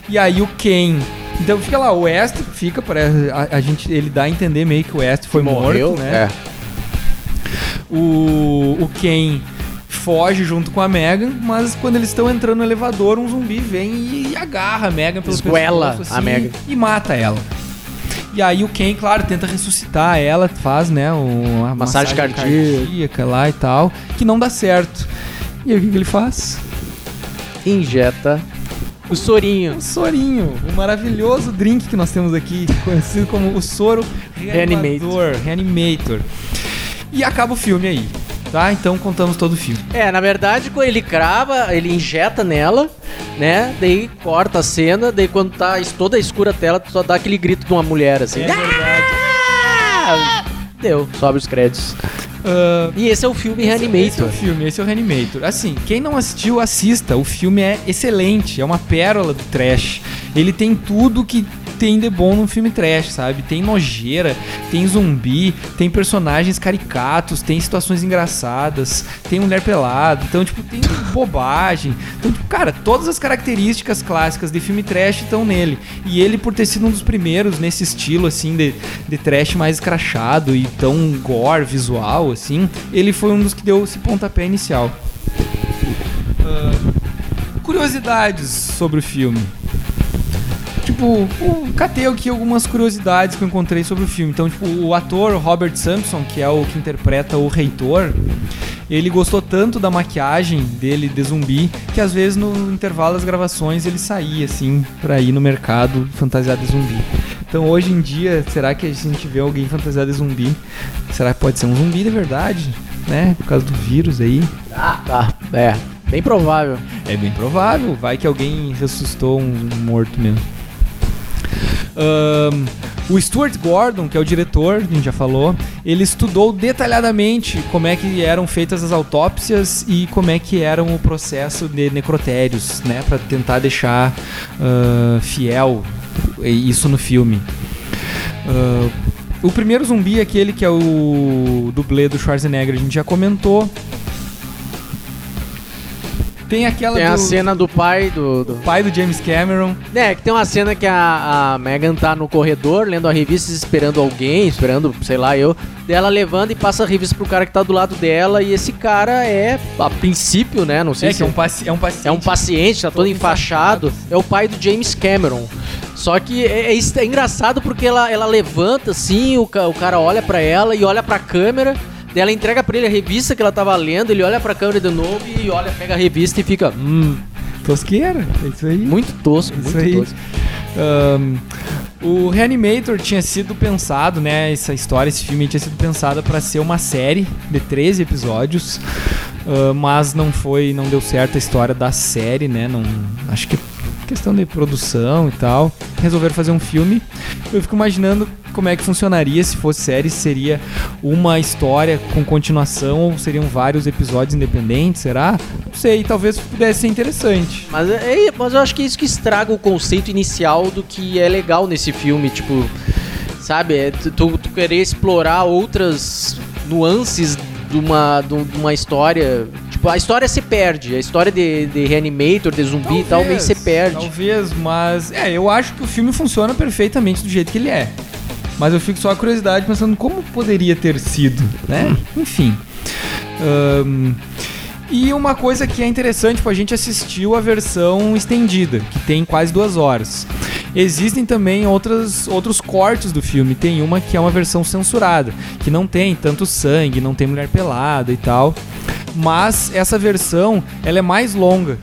E aí o Ken. Então fica lá, o West fica, parece, a, a gente, ele dá a entender meio que o West foi morto, né? O, o Ken foge junto com a Megan, mas quando eles estão entrando no elevador, um zumbi vem e agarra a Megan pelo Esguela pescoço, a Megan. e mata ela. E aí o Ken, claro, tenta ressuscitar ela, faz, né, uma Massagem cardíaca. cardíaca lá e tal, que não dá certo. E aí o que, que ele faz? Injeta o sorinho. O sorinho, o maravilhoso drink que nós temos aqui, conhecido como o soro reanimador, reanimator. E acaba o filme aí, tá? Então contamos todo o filme. É, na verdade, quando ele crava, ele injeta nela, né? Daí corta a cena, daí quando tá toda escura a tela, tu só dá aquele grito de uma mulher assim. É verdade. Ah! Deu, sobe os créditos. Ah, E esse é o filme Esse é Reanimator. o filme, esse é o Reanimator. Assim, quem não assistiu, assista. O filme é excelente, é uma pérola do trash. Ele tem tudo que tem de bom num filme trash, sabe? Tem nojeira, tem zumbi, tem personagens caricatos, tem situações engraçadas, tem mulher pelada, então, tipo, tem bobagem. Então, tipo, cara, todas as características clássicas de filme trash estão nele. E ele, por ter sido um dos primeiros nesse estilo, assim, de, de trash mais escrachado e tão gore visual, assim, ele foi um dos que deu esse pontapé inicial. Ah, curiosidades sobre o filme. Tipo, catei aqui algumas curiosidades que eu encontrei sobre o filme. Então, tipo, o ator Robert Sampson, que é o que interpreta o reitor, ele gostou tanto da maquiagem dele de zumbi que às vezes no intervalo das gravações ele saía assim pra ir no mercado fantasiado de zumbi. Então hoje em dia, será que a gente vê alguém fantasiado de zumbi? Será que pode ser um zumbi de verdade? Né? Por causa do vírus aí. Ah, tá. É. Bem provável. É bem provável. Vai que alguém ressuscitou um morto mesmo. Ahn, o Stuart Gordon, que é o diretor, a gente já falou, ele estudou detalhadamente como é que eram feitas as autópsias e como é que era o processo de necrotérios, né, para tentar deixar ah, fiel isso no filme. Ah, o primeiro zumbi, aquele que é o dublê do Schwarzenegger, a gente já comentou. Tem aquela Tem do a cena do pai do. do... pai do James Cameron. É, que tem uma cena que a, a Megan tá no corredor lendo a revista esperando alguém, esperando, sei lá, eu. Ela levanta e passa a revista pro cara que tá do lado dela. E esse cara é, a princípio, né? Não sei É se que é um, paci é um paciente. É um paciente, tá todo Todo enfaixado. É o pai do James Cameron. Só que é, é é engraçado porque ela, ela levanta assim, o, o cara olha pra ela e olha pra câmera. Daí ela entrega pra ele a revista que ela tava lendo, ele olha pra câmera de novo e olha, pega a revista e fica. Hum, Tosqueira, é isso aí. muito tosco, Isso muito aí. tosco. Ahn, o Reanimator tinha sido pensado, né? Essa história, esse filme tinha sido pensado para ser uma série de 13 episódios, ah, mas não foi, não deu certo a história da série, né? Não, acho que questão de produção e tal. Resolveram fazer um filme. Eu fico imaginando como é que funcionaria se fosse série, se seria uma história com continuação ou seriam vários episódios independentes, será? Não sei, talvez pudesse ser interessante. Mas, é, mas eu acho que é isso que estraga o conceito inicial do que é legal nesse filme, tipo, sabe? É tu- tu querer explorar outras nuances de uma, de uma história. A história se perde, a história de, de Reanimator, de zumbi e tal, meio que se perde. Talvez, mas é, eu acho que o filme funciona perfeitamente do jeito que ele é. Mas eu fico só a curiosidade pensando como poderia ter sido, né? Enfim. Ahn, e uma coisa que é interessante, tipo, a gente assistiu a versão estendida, que tem quase duas horas. Existem também outras, outros cortes do filme. Tem uma que é uma versão censurada, que não tem tanto sangue, não tem mulher pelada e tal. Mas essa versão, ela é mais longa.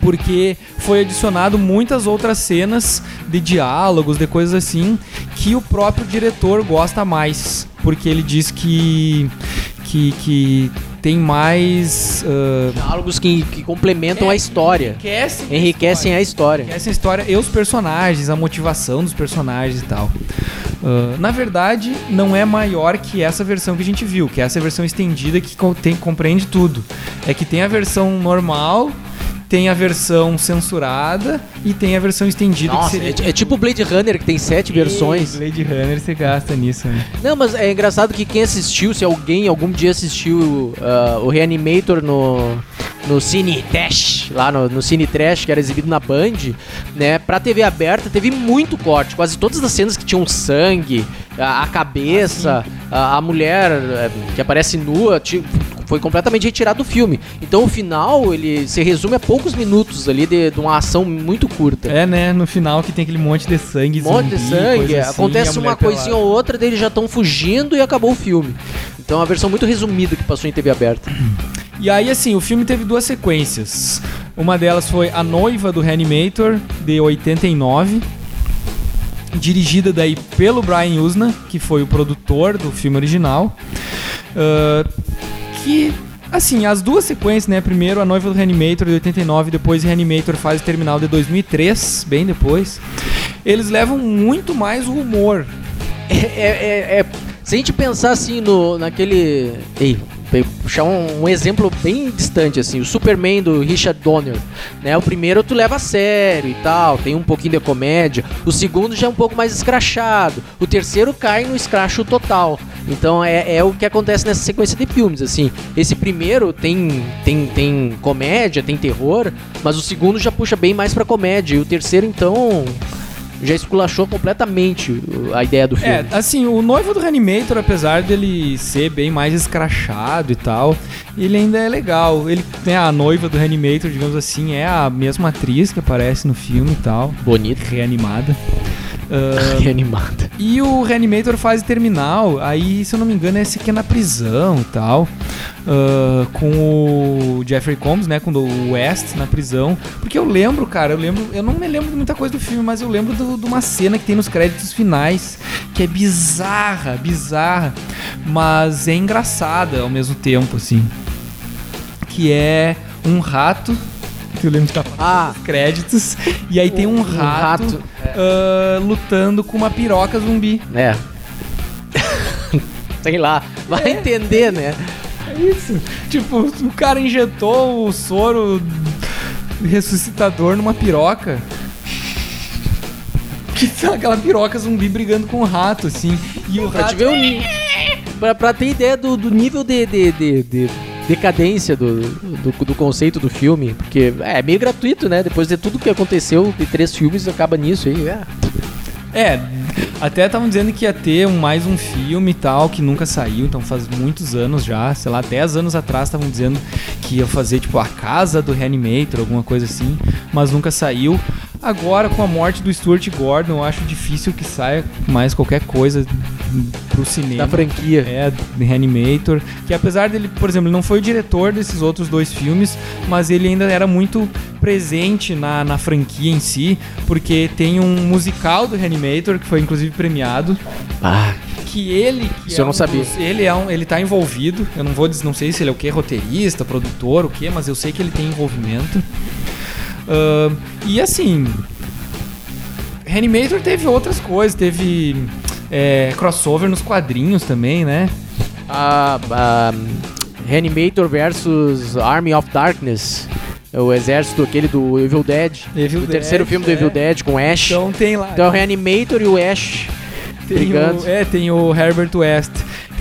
Porque foi adicionado muitas outras cenas de diálogos, de coisas assim, que o próprio diretor gosta mais, porque ele diz que que, que tem mais ah, Diálogos que, que complementam É, a história, enriquecem, enriquecem a história. essa história e os personagens, a motivação dos personagens e tal. Ah, na verdade, não é maior que essa versão que a gente viu, que é essa versão estendida que tem, compreende tudo. É que tem a versão normal, tem a versão censurada e tem a versão estendida Nossa, que seria. é, é tipo Blade Runner, que tem sete versões. Ei, Blade Runner você gasta nisso, né? Não, mas é engraçado que quem assistiu, se alguém algum dia assistiu ah, o Reanimator no, no Cine Trash, lá no, no Cine Trash, que era exibido na Band, né, pra TV aberta, teve muito corte. Quase todas as cenas que tinham sangue, a, a cabeça, a, a mulher eh, que aparece nua, foi completamente retirado do filme. Então o final, ele se resume a poucos minutos ali de, de uma ação muito curta. É, né? No final que tem aquele monte de sangue, monte de zumbi, sangue, coisa assim, acontece uma coisinha pelada. ou outra, daí eles já estão fugindo e acabou o filme. Então é uma versão muito resumida que passou em TV aberta. E aí, assim, o filme teve duas sequências. Uma delas foi A Noiva do Reanimator, de 89. Dirigida daí pelo Brian Usna, que foi o produtor do filme original. Ah, que, assim, as duas sequências, né? Primeiro A Noiva do Reanimator, de 89, depois Reanimator Fase Terminal, de 2003, bem depois. Eles levam muito mais o humor. É, é- é- é- se a gente pensar assim no, naquele. Ei, puxar um, um exemplo bem distante, assim, o Superman do Richard Donner. Né? O primeiro tu leva a sério e tal, tem um pouquinho de comédia. O segundo já é um pouco mais escrachado. O terceiro cai no escracho total. Então é, é o que acontece nessa sequência de filmes, assim. Esse primeiro tem, tem, tem comédia, tem terror, mas o segundo já puxa bem mais pra comédia. E o terceiro, então. Já esculachou completamente a ideia do filme. É, assim, o noivo do Reanimator, apesar dele ser bem mais escrachado e tal, ele ainda é legal. Ele tem a noiva do Reanimator, digamos assim, é a mesma atriz que aparece no filme e tal, Bonito. reanimada. Ah, Reanimada. e o Reanimator fase terminal, aí, se eu não me engano, esse aqui é na prisão e tal. ah, com o Jeffrey Combs, né? Com o West na prisão. Porque eu lembro, cara, eu lembro. Eu não me lembro de muita coisa do filme, mas eu lembro de uma cena que tem nos créditos finais. Que é bizarra, bizarra. Mas é engraçada ao mesmo tempo, assim. Que é um rato. Que eu lembro de estar Ah, créditos. E aí tem um Um rato, rato, ah, lutando com uma piroca zumbi. é. Sei lá. Vai entender, né? É isso. Tipo, o cara injetou o soro ressuscitador numa piroca. Que tá aquela piroca zumbi brigando com o rato, assim. E o Pra rato. te ver o pra, pra ter ideia do, do nível de, de, de- de decadência do, do, do conceito do filme. Porque é meio gratuito, né? Depois de tudo que aconteceu de três filmes, acaba nisso aí. É. É, até estavam dizendo que ia ter mais um filme e tal, que nunca saiu, então faz muitos anos já, sei lá, 10 anos atrás estavam dizendo que ia fazer, tipo, a casa do Reanimator, alguma coisa assim, mas nunca saiu. Agora, com a morte do Stuart Gordon, eu acho difícil que saia mais qualquer coisa pro cinema. Da franquia. É, de Reanimator. Que apesar dele, por exemplo, não foi o diretor desses outros dois filmes, mas ele ainda era muito presente na, na franquia em si, porque tem um musical do Reanimator, que foi inclusive premiado, Ah, que ele... Que Isso eu não um sabia. dos- ele, é um, ele tá envolvido, eu não vou dizer, não sei se ele é o que, roteirista, produtor, o que, mas eu sei que ele tem envolvimento. Ahn, e assim... Reanimator teve outras coisas, teve é, crossover nos quadrinhos também, né? Reanimator versus Army of Darkness. É o exército aquele do Evil Dead. Evil o terceiro Dead, filme do é. Evil Dead com Ash. Então, Então tem lá. é o Reanimator e o Ash tem brigando. o, é, tem o Herbert West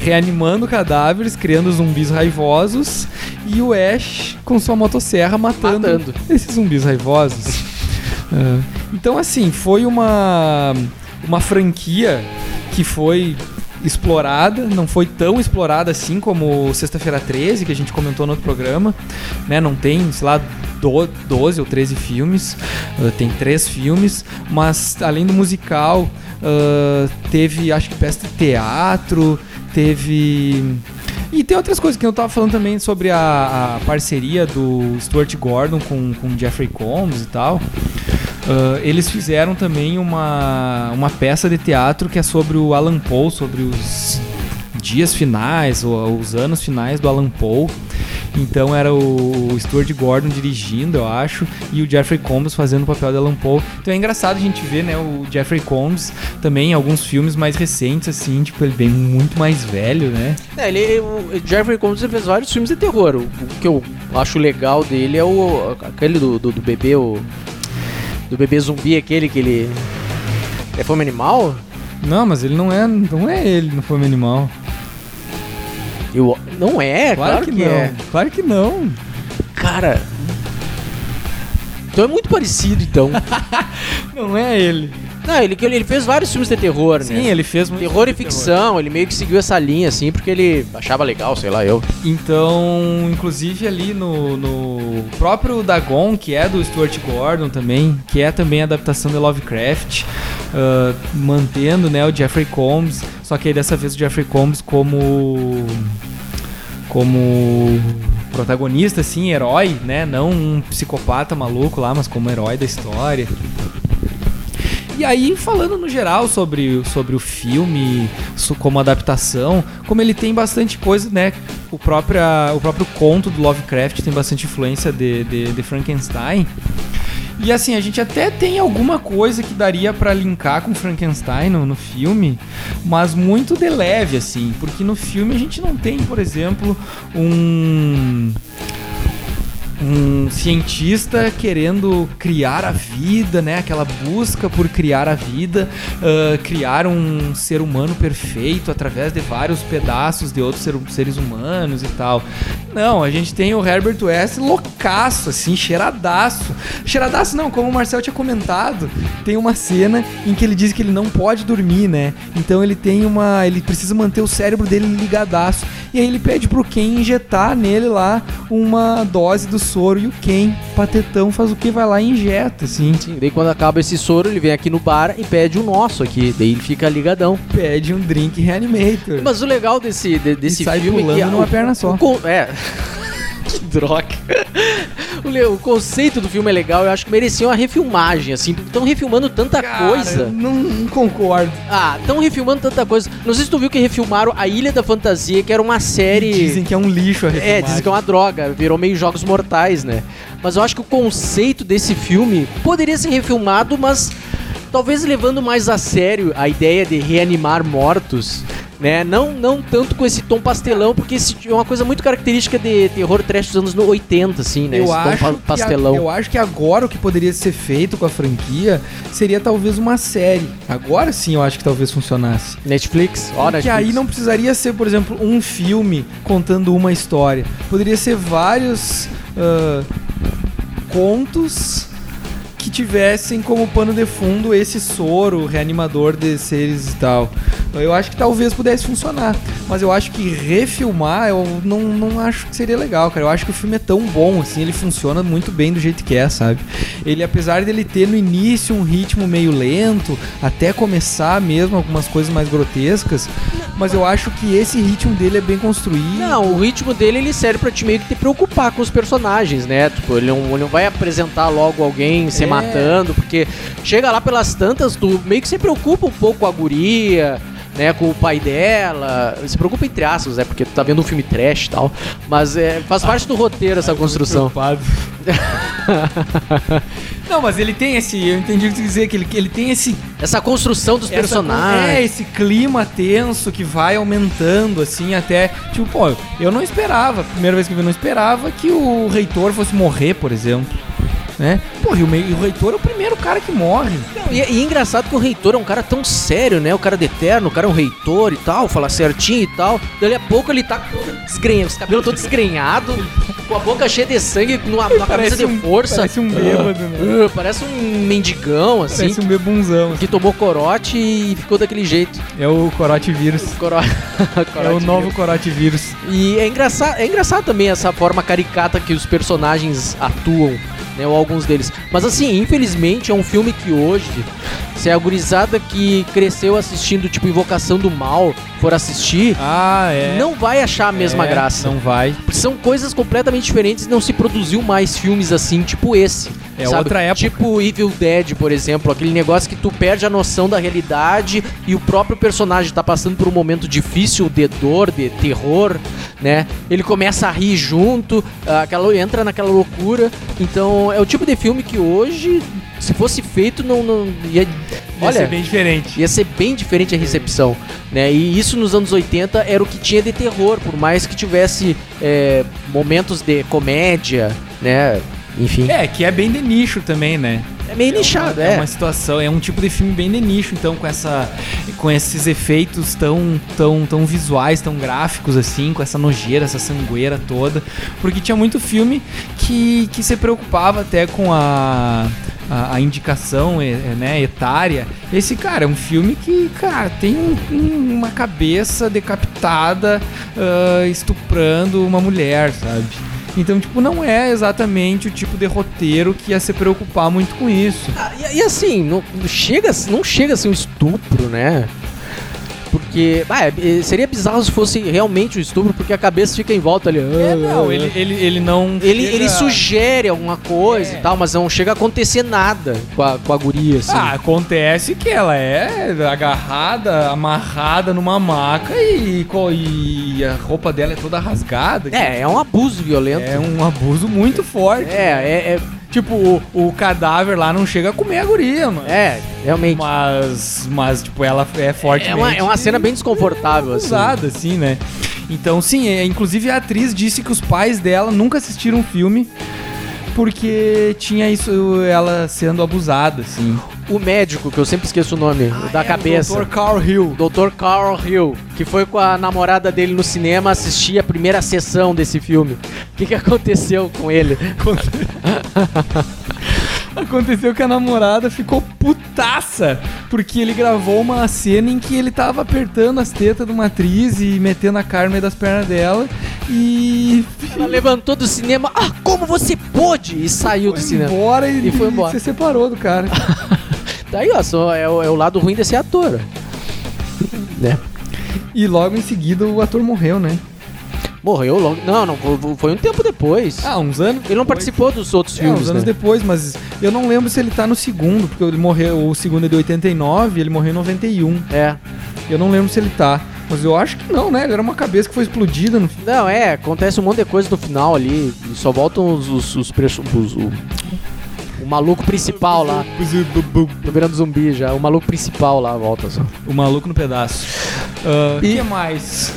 reanimando cadáveres, criando zumbis raivosos, e o Ash com sua motosserra matando, Matando. esses zumbis raivosos. Ah, então, assim, foi uma, uma franquia que foi explorada, não foi tão explorada assim como Sexta-feira 13, que a gente comentou no outro programa, né? Não tem, sei lá, do- 12 ou 13 filmes, ah, tem três filmes, mas além do musical, ah, teve, acho que peça de teatro, teve... E tem outras coisas que eu tava falando também sobre a, a parceria do Stuart Gordon com, com Jeffrey Combs e tal. Ah, eles fizeram também uma, uma peça de teatro que é sobre o Alan Poe, sobre os dias finais, ou os anos finais do Alan Poe. Então era o Stuart Gordon dirigindo, eu acho, e o Jeffrey Combs fazendo o papel de Alan Poe. Então é engraçado a gente ver, né, o Jeffrey Combs também em alguns filmes mais recentes, assim, tipo, ele bem muito mais velho, né? É, ele, o Jeffrey Combs fez vários filmes de terror. O, o que eu acho legal dele é o aquele do, do, do bebê, o do bebê zumbi, aquele que ele é fome animal. Não, mas ele não é, não é ele no Fome Animal. Eu, não é, claro, que, não. é. Claro que não. Cara. Então é muito parecido, então. Não é ele. Não, ele, ele fez vários filmes de terror, Sim, né? ele fez muito Terror e ficção, ele meio que seguiu essa linha, assim, porque ele achava legal, sei lá, eu. Então, inclusive ali no, no próprio Dagon, que é do Stuart Gordon também, que é também a adaptação de Lovecraft, ah, mantendo né, o Jeffrey Combs, só que aí dessa vez o Jeffrey Combs como como protagonista, assim, herói, né? Não um psicopata maluco lá, mas como herói da história. E aí, falando no geral sobre, sobre o filme, como adaptação, como ele tem bastante coisa, né? O, própria, o próprio conto do Lovecraft tem bastante influência de, de, de Frankenstein. E assim, a gente até tem alguma coisa que daria pra linkar com Frankenstein no, no filme, mas muito de leve, assim, porque no filme a gente não tem, por exemplo, um um cientista querendo criar a vida, né? Aquela busca por criar a vida, ah, criar um ser humano perfeito através de vários pedaços de outros ser- seres humanos e tal. Não, a gente tem o Herbert West loucaço, assim, cheiradaço. Cheiradaço não, como o Marcel tinha comentado, tem uma cena em que ele diz que ele não pode dormir, né? Então ele tem uma. ele precisa manter o cérebro dele ligadaço. E aí ele pede pro Ken injetar nele lá uma dose do soro. E o Ken, patetão, faz o que? Vai lá e injeta, assim. Sim, daí quando acaba esse soro, ele vem aqui no bar e pede o nosso aqui. Daí ele fica ligadão. Pede um drink reanimator. Mas o legal desse, de- desse e sai filme é que numa perna só. o é. droga. O, conceito do filme é legal, eu acho que merecia uma refilmagem, assim, estão refilmando tanta Cara, coisa. Não, não concordo. Ah, estão refilmando tanta coisa. Não sei se tu viu que refilmaram A Ilha da Fantasia, que era uma série. Dizem que é um lixo a É, refilmagem. dizem que é uma droga, virou meio jogos mortais, né? Mas eu acho que o conceito desse filme poderia ser refilmado, mas talvez levando mais a sério a ideia de reanimar mortos, né? Não, não tanto com esse tom pastelão, porque esse é uma coisa muito característica de terror trash dos anos 80, assim, né? Eu esse acho, tom pa- que a- pastelão. eu acho que agora o que poderia ser feito com a franquia seria talvez uma série. Agora sim eu acho que talvez funcionasse. Netflix? Ó, Netflix. aí não precisaria ser, por exemplo, um filme contando uma história. Poderia ser vários ah, contos que tivessem como pano de fundo esse soro reanimador de seres e tal. Então, Eu acho que talvez pudesse funcionar. Mas eu acho que refilmar, eu não, não acho que seria legal, cara. Eu acho que o filme é tão bom, assim, ele funciona muito bem do jeito que é, sabe? Ele, apesar dele ter no início um ritmo meio lento, até começar mesmo algumas coisas mais grotescas, mas eu acho que esse ritmo dele é bem construído. Não, o ritmo dele ele serve pra te meio que te preocupar com os personagens, né? Tipo, ele não, ele não vai apresentar logo alguém se É. matando, porque chega lá pelas tantas, tu meio que se preocupa um pouco com a guria, né? Com o pai dela. Se preocupa entre aspas, né? Porque tu tá vendo um filme trash e tal. Mas é, faz parte do roteiro essa construção. Preocupado. Não, mas ele tem esse. Eu entendi o que tu dizer, que ele, ele tem esse. Essa construção dos essa- personagens. é, esse clima tenso que vai aumentando, assim, até. Tipo, pô, eu não esperava, primeira vez que eu vi, não esperava que o reitor fosse morrer, por exemplo. Né? Pô, e o, e o reitor é o primeiro cara que morre. Não, e, e é engraçado que o reitor é um cara tão sério, né? O cara de eterno, o cara é um reitor e tal, fala certinho e tal. Dali a pouco ele tá desgrenhado, os cabelos todo desgrenhado, com a boca cheia de sangue, numa, numa camisa de um, força. Parece um bêbado, né? Ah, parece um mendigão, assim, Parece um bebunzão. que tomou corote e ficou daquele jeito. É o corote vírus. Coro... É o corote novo mesmo. corote vírus. E é engraçado, é engraçado também essa forma caricata que os personagens atuam, né? Ou alguns deles. Mas assim, infelizmente é um filme que hoje, se a gurizada que cresceu assistindo, tipo, Invocação do Mal, for assistir, Ah, é. não vai achar a mesma É, graça. Não vai. Porque são coisas completamente diferentes e não se produziu mais filmes assim, tipo esse. É sabe? outra época. Tipo Evil Dead, por exemplo, aquele negócio que tu perde a noção da realidade e o próprio personagem tá passando por um momento difícil de dor, de terror, né? Ele começa a rir junto, aquela entra naquela loucura. Então, é o tipo de filme que hoje, se fosse feito, não, não ia, Ia olha, ser bem diferente. ia ser bem diferente a recepção, né? E isso nos anos 80 era o que tinha de terror, por mais que tivesse é, momentos de comédia, né? Enfim, É, que é bem de nicho também, né? é meio nichado, é. é. uma situação, é um tipo de filme bem de nicho, então com essa com esses efeitos tão tão tão visuais, tão gráficos assim, com essa nojeira, essa sangueira toda, porque tinha muito filme que, que se preocupava até com a a, a indicação é, é, né, etária. Esse cara é um filme que, cara, tem um- um- uma cabeça decapitada ah, estuprando uma mulher, sabe? Então, tipo, não é exatamente o tipo de roteiro que ia se preocupar muito com isso. E, e assim, não, chega, não chega a ser um estupro, né? Porque, ah, é- seria bizarro se fosse realmente um estupro, porque a cabeça fica em volta ali. É, não, ele, ele, ele não. Ele, chega- ele sugere alguma coisa É. e tal, mas não chega a acontecer nada com a, com a guria, assim. Ah, acontece que ela é agarrada, amarrada numa maca e, e a roupa dela é toda rasgada. é, é um abuso violento. É um abuso muito forte. É, é, Tipo, o, o cadáver lá não chega a comer a guria, mano. é, realmente. Mas, mas, tipo, ela é forte. É uma, é uma cena bem desconfortável, assim. usada, assim, né? Então, sim, é, inclusive a atriz disse que os pais dela nunca assistiram o filme porque tinha isso, ela sendo abusada, assim. O médico, que eu sempre esqueço o nome, da cabeça. Dr. Carl Hill. Dr. Carl Hill, que foi com a namorada dele no cinema assistir a primeira sessão desse filme. O que, que aconteceu com ele? Aconteceu que a namorada ficou putaça, porque ele gravou uma cena em que ele tava apertando as tetas de uma atriz e metendo a carne das pernas dela e Ela levantou do cinema. Ah, como você pôde? E saiu do foi cinema. embora e, E foi embora. se separou do cara. Daí, ó, só é, o- é o lado ruim desse ator. Né? E logo em seguida o ator morreu, né? Morreu logo. Não, não, foi, um tempo depois. Ah, uns anos. Ele não depois. participou dos outros É, filmes, uns anos né? depois, mas eu não lembro se ele tá no segundo, porque ele morreu, o segundo é de 89, ele morreu em 91. É. Eu não lembro se ele tá. Mas eu acho que não, né? Ele era uma cabeça que foi explodida no. Não, é, acontece um monte de coisa no final ali. Só voltam os. os, os, preço- os- o, o maluco principal lá. Tô virando zumbi já. O maluco principal lá volta só. O maluco no pedaço. O E- que mais?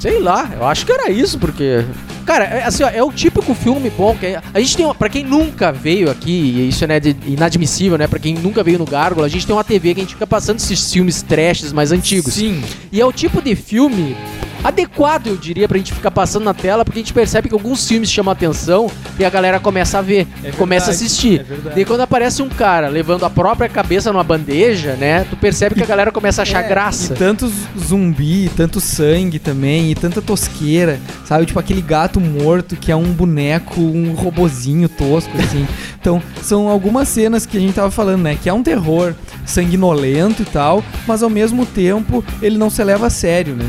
Sei lá, eu acho que era isso, porque. Cara, é, assim, ó, é o típico filme bom que a gente tem, uma- pra quem nunca veio aqui, e isso né, de- inadmissível, né, Pra quem nunca veio no Gárgula, a gente tem uma TV que a gente fica passando esses filmes trashes mais antigos. Sim. E é o tipo de filme adequado, eu diria, pra gente ficar passando na tela, porque a gente percebe que alguns filmes chamam atenção e a galera começa a ver, É começa a verdade, assistir. é quando aparece um cara levando a própria cabeça numa bandeja, né, tu percebe que a galera começa a achar É, graça. E tanto zumbi, tanto sangue também, e tanta tosqueira, sabe? Tipo aquele gato morto que é um boneco, um robozinho tosco, assim. então, são algumas cenas que a gente tava falando, né? Que é um terror sanguinolento e tal, mas ao mesmo tempo ele não se leva a sério, né?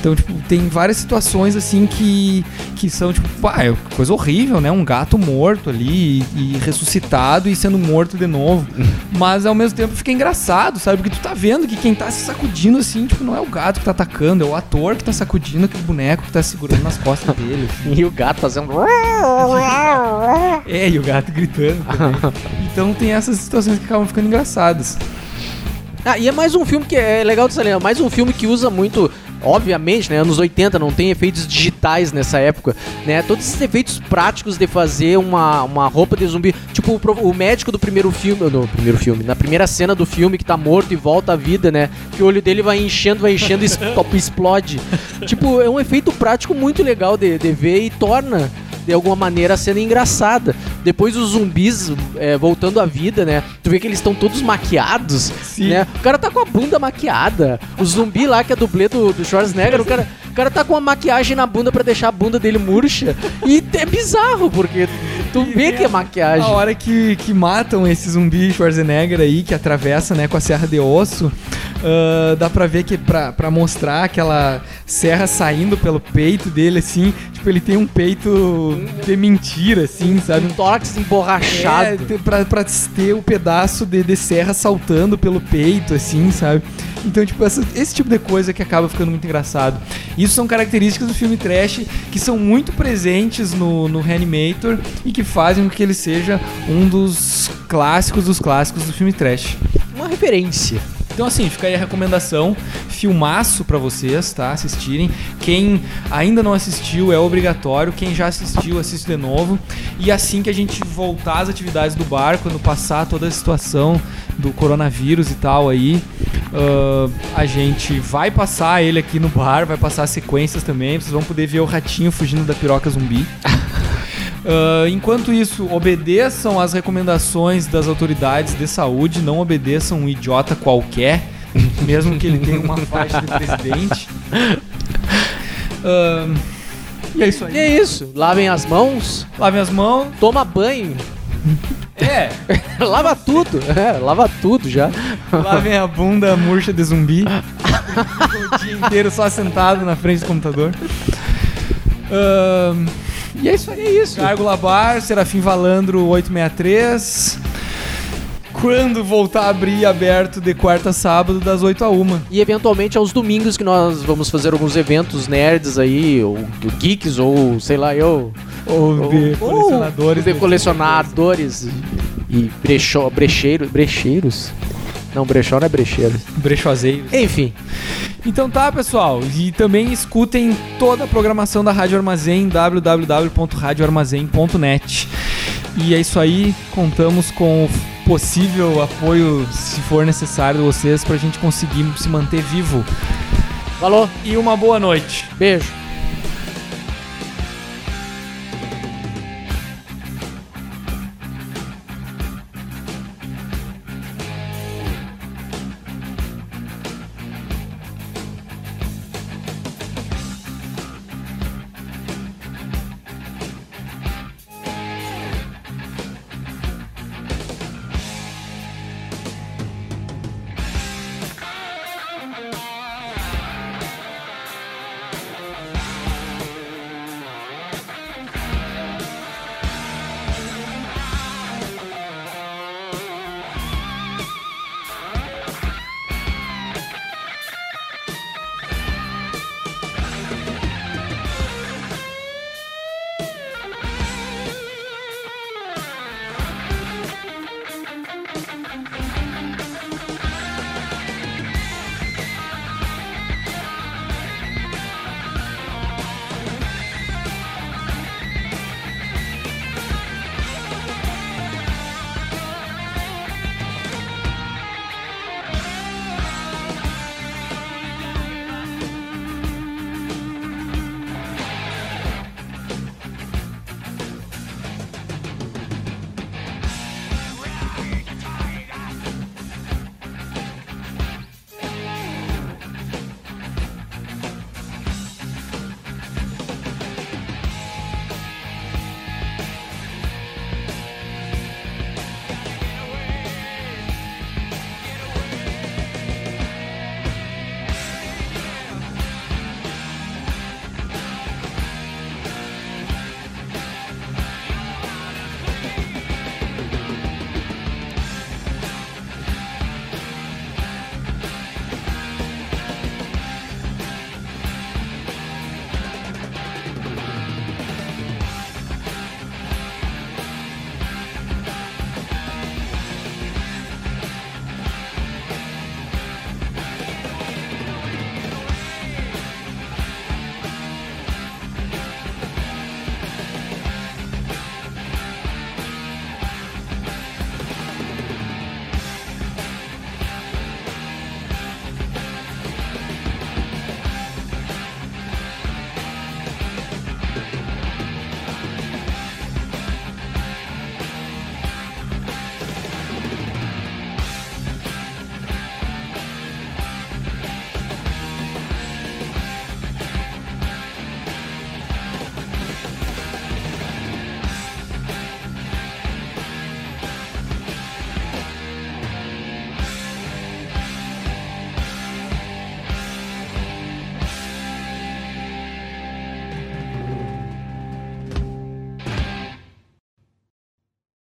Então, tipo, tem várias situações assim que, que são, tipo, pá, é coisa horrível, né? Um gato morto ali e, e ressuscitado e sendo morto de novo. Mas ao mesmo tempo fica engraçado, sabe? Porque tu tá vendo que quem tá se sacudindo assim, tipo, não é o gato que tá atacando, é o ator que tá sacudindo aquele boneco que tá segurando nas costas dele. assim. E o gato fazendo. É, e o gato gritando também. Então tem essas situações que acabam ficando engraçadas. Ah, e é mais um filme que é legal de salientar, mais um filme que usa muito, obviamente, né, anos 80 não tem efeitos digitais nessa época, né? Todos esses efeitos práticos de fazer uma, uma roupa de zumbi, tipo o, o médico do primeiro filme, no primeiro filme, na primeira cena do filme que tá morto e volta à vida, né? Que o olho dele vai enchendo, vai enchendo e explode. tipo, é um efeito prático muito legal de, de ver e torna de alguma maneira a cena engraçada. Depois os zumbis é, voltando à vida, né? Tu vê que eles estão todos maquiados, Sim. né? O cara tá com a bunda maquiada. O zumbi lá, que é dublê do, do Schwarzenegger, o cara, o cara tá com uma maquiagem na bunda pra deixar a bunda dele murcha. E é bizarro, porque tu vê que é maquiagem. A hora que, que matam esse zumbi Schwarzenegger aí, que atravessa, né, com a serra de osso, ah, dá pra ver que pra, pra mostrar aquela serra saindo pelo peito dele, assim, tipo, ele tem um peito de mentira, assim, sabe? Um tórax emborrachado. É, pra, pra ter o pedaço de, de serra saltando pelo peito, assim, sabe? Então, tipo, essa- esse tipo de coisa que acaba ficando muito engraçado. Isso são características do filme trash que são muito presentes no, no Reanimator e que fazem com que ele seja um dos clássicos dos clássicos do filme trash. Uma referência. Então, assim, fica aí a recomendação, filmaço pra vocês, tá? Assistirem. Quem ainda não assistiu é obrigatório. Quem já assistiu, assiste de novo. E assim que a gente voltar às atividades do bar, quando passar toda a situação do coronavírus e tal aí, ah, a gente vai passar ele aqui no bar, vai passar as sequências também. Vocês vão poder ver o ratinho fugindo da piroca zumbi. Ah, enquanto isso, obedeçam às recomendações das autoridades de saúde, não obedeçam um idiota qualquer, mesmo que ele tenha uma faixa de presidente. Ah, e é isso E aí. é isso. Lavem as mãos, Lavem as mãos. toma banho. É, lava tudo. É, lava tudo já. lavem a bunda murcha de zumbi. o dia inteiro só sentado na frente do computador. Ah, e é isso aí. É isso. Gárgula Bar, Serafim Valandro 863. Quando voltar a abrir aberto de quarta a sábado, das 8 a 1. E eventualmente aos domingos que nós vamos fazer alguns eventos nerds aí, ou geeks, ou sei lá, eu. Ou de ou- colecionadores. ou de colecionadores e brechó, brecheiros. Brecheiros? Não, brechó não é brecheiro. Brechozeiros. Enfim, Então tá, pessoal. E também escutem toda a programação da Rádio Armazém www.radioarmazém.net. E é isso aí. Contamos com o possível apoio, se for necessário, de vocês pra gente conseguir se manter vivo. falou, E uma boa noite. beijo.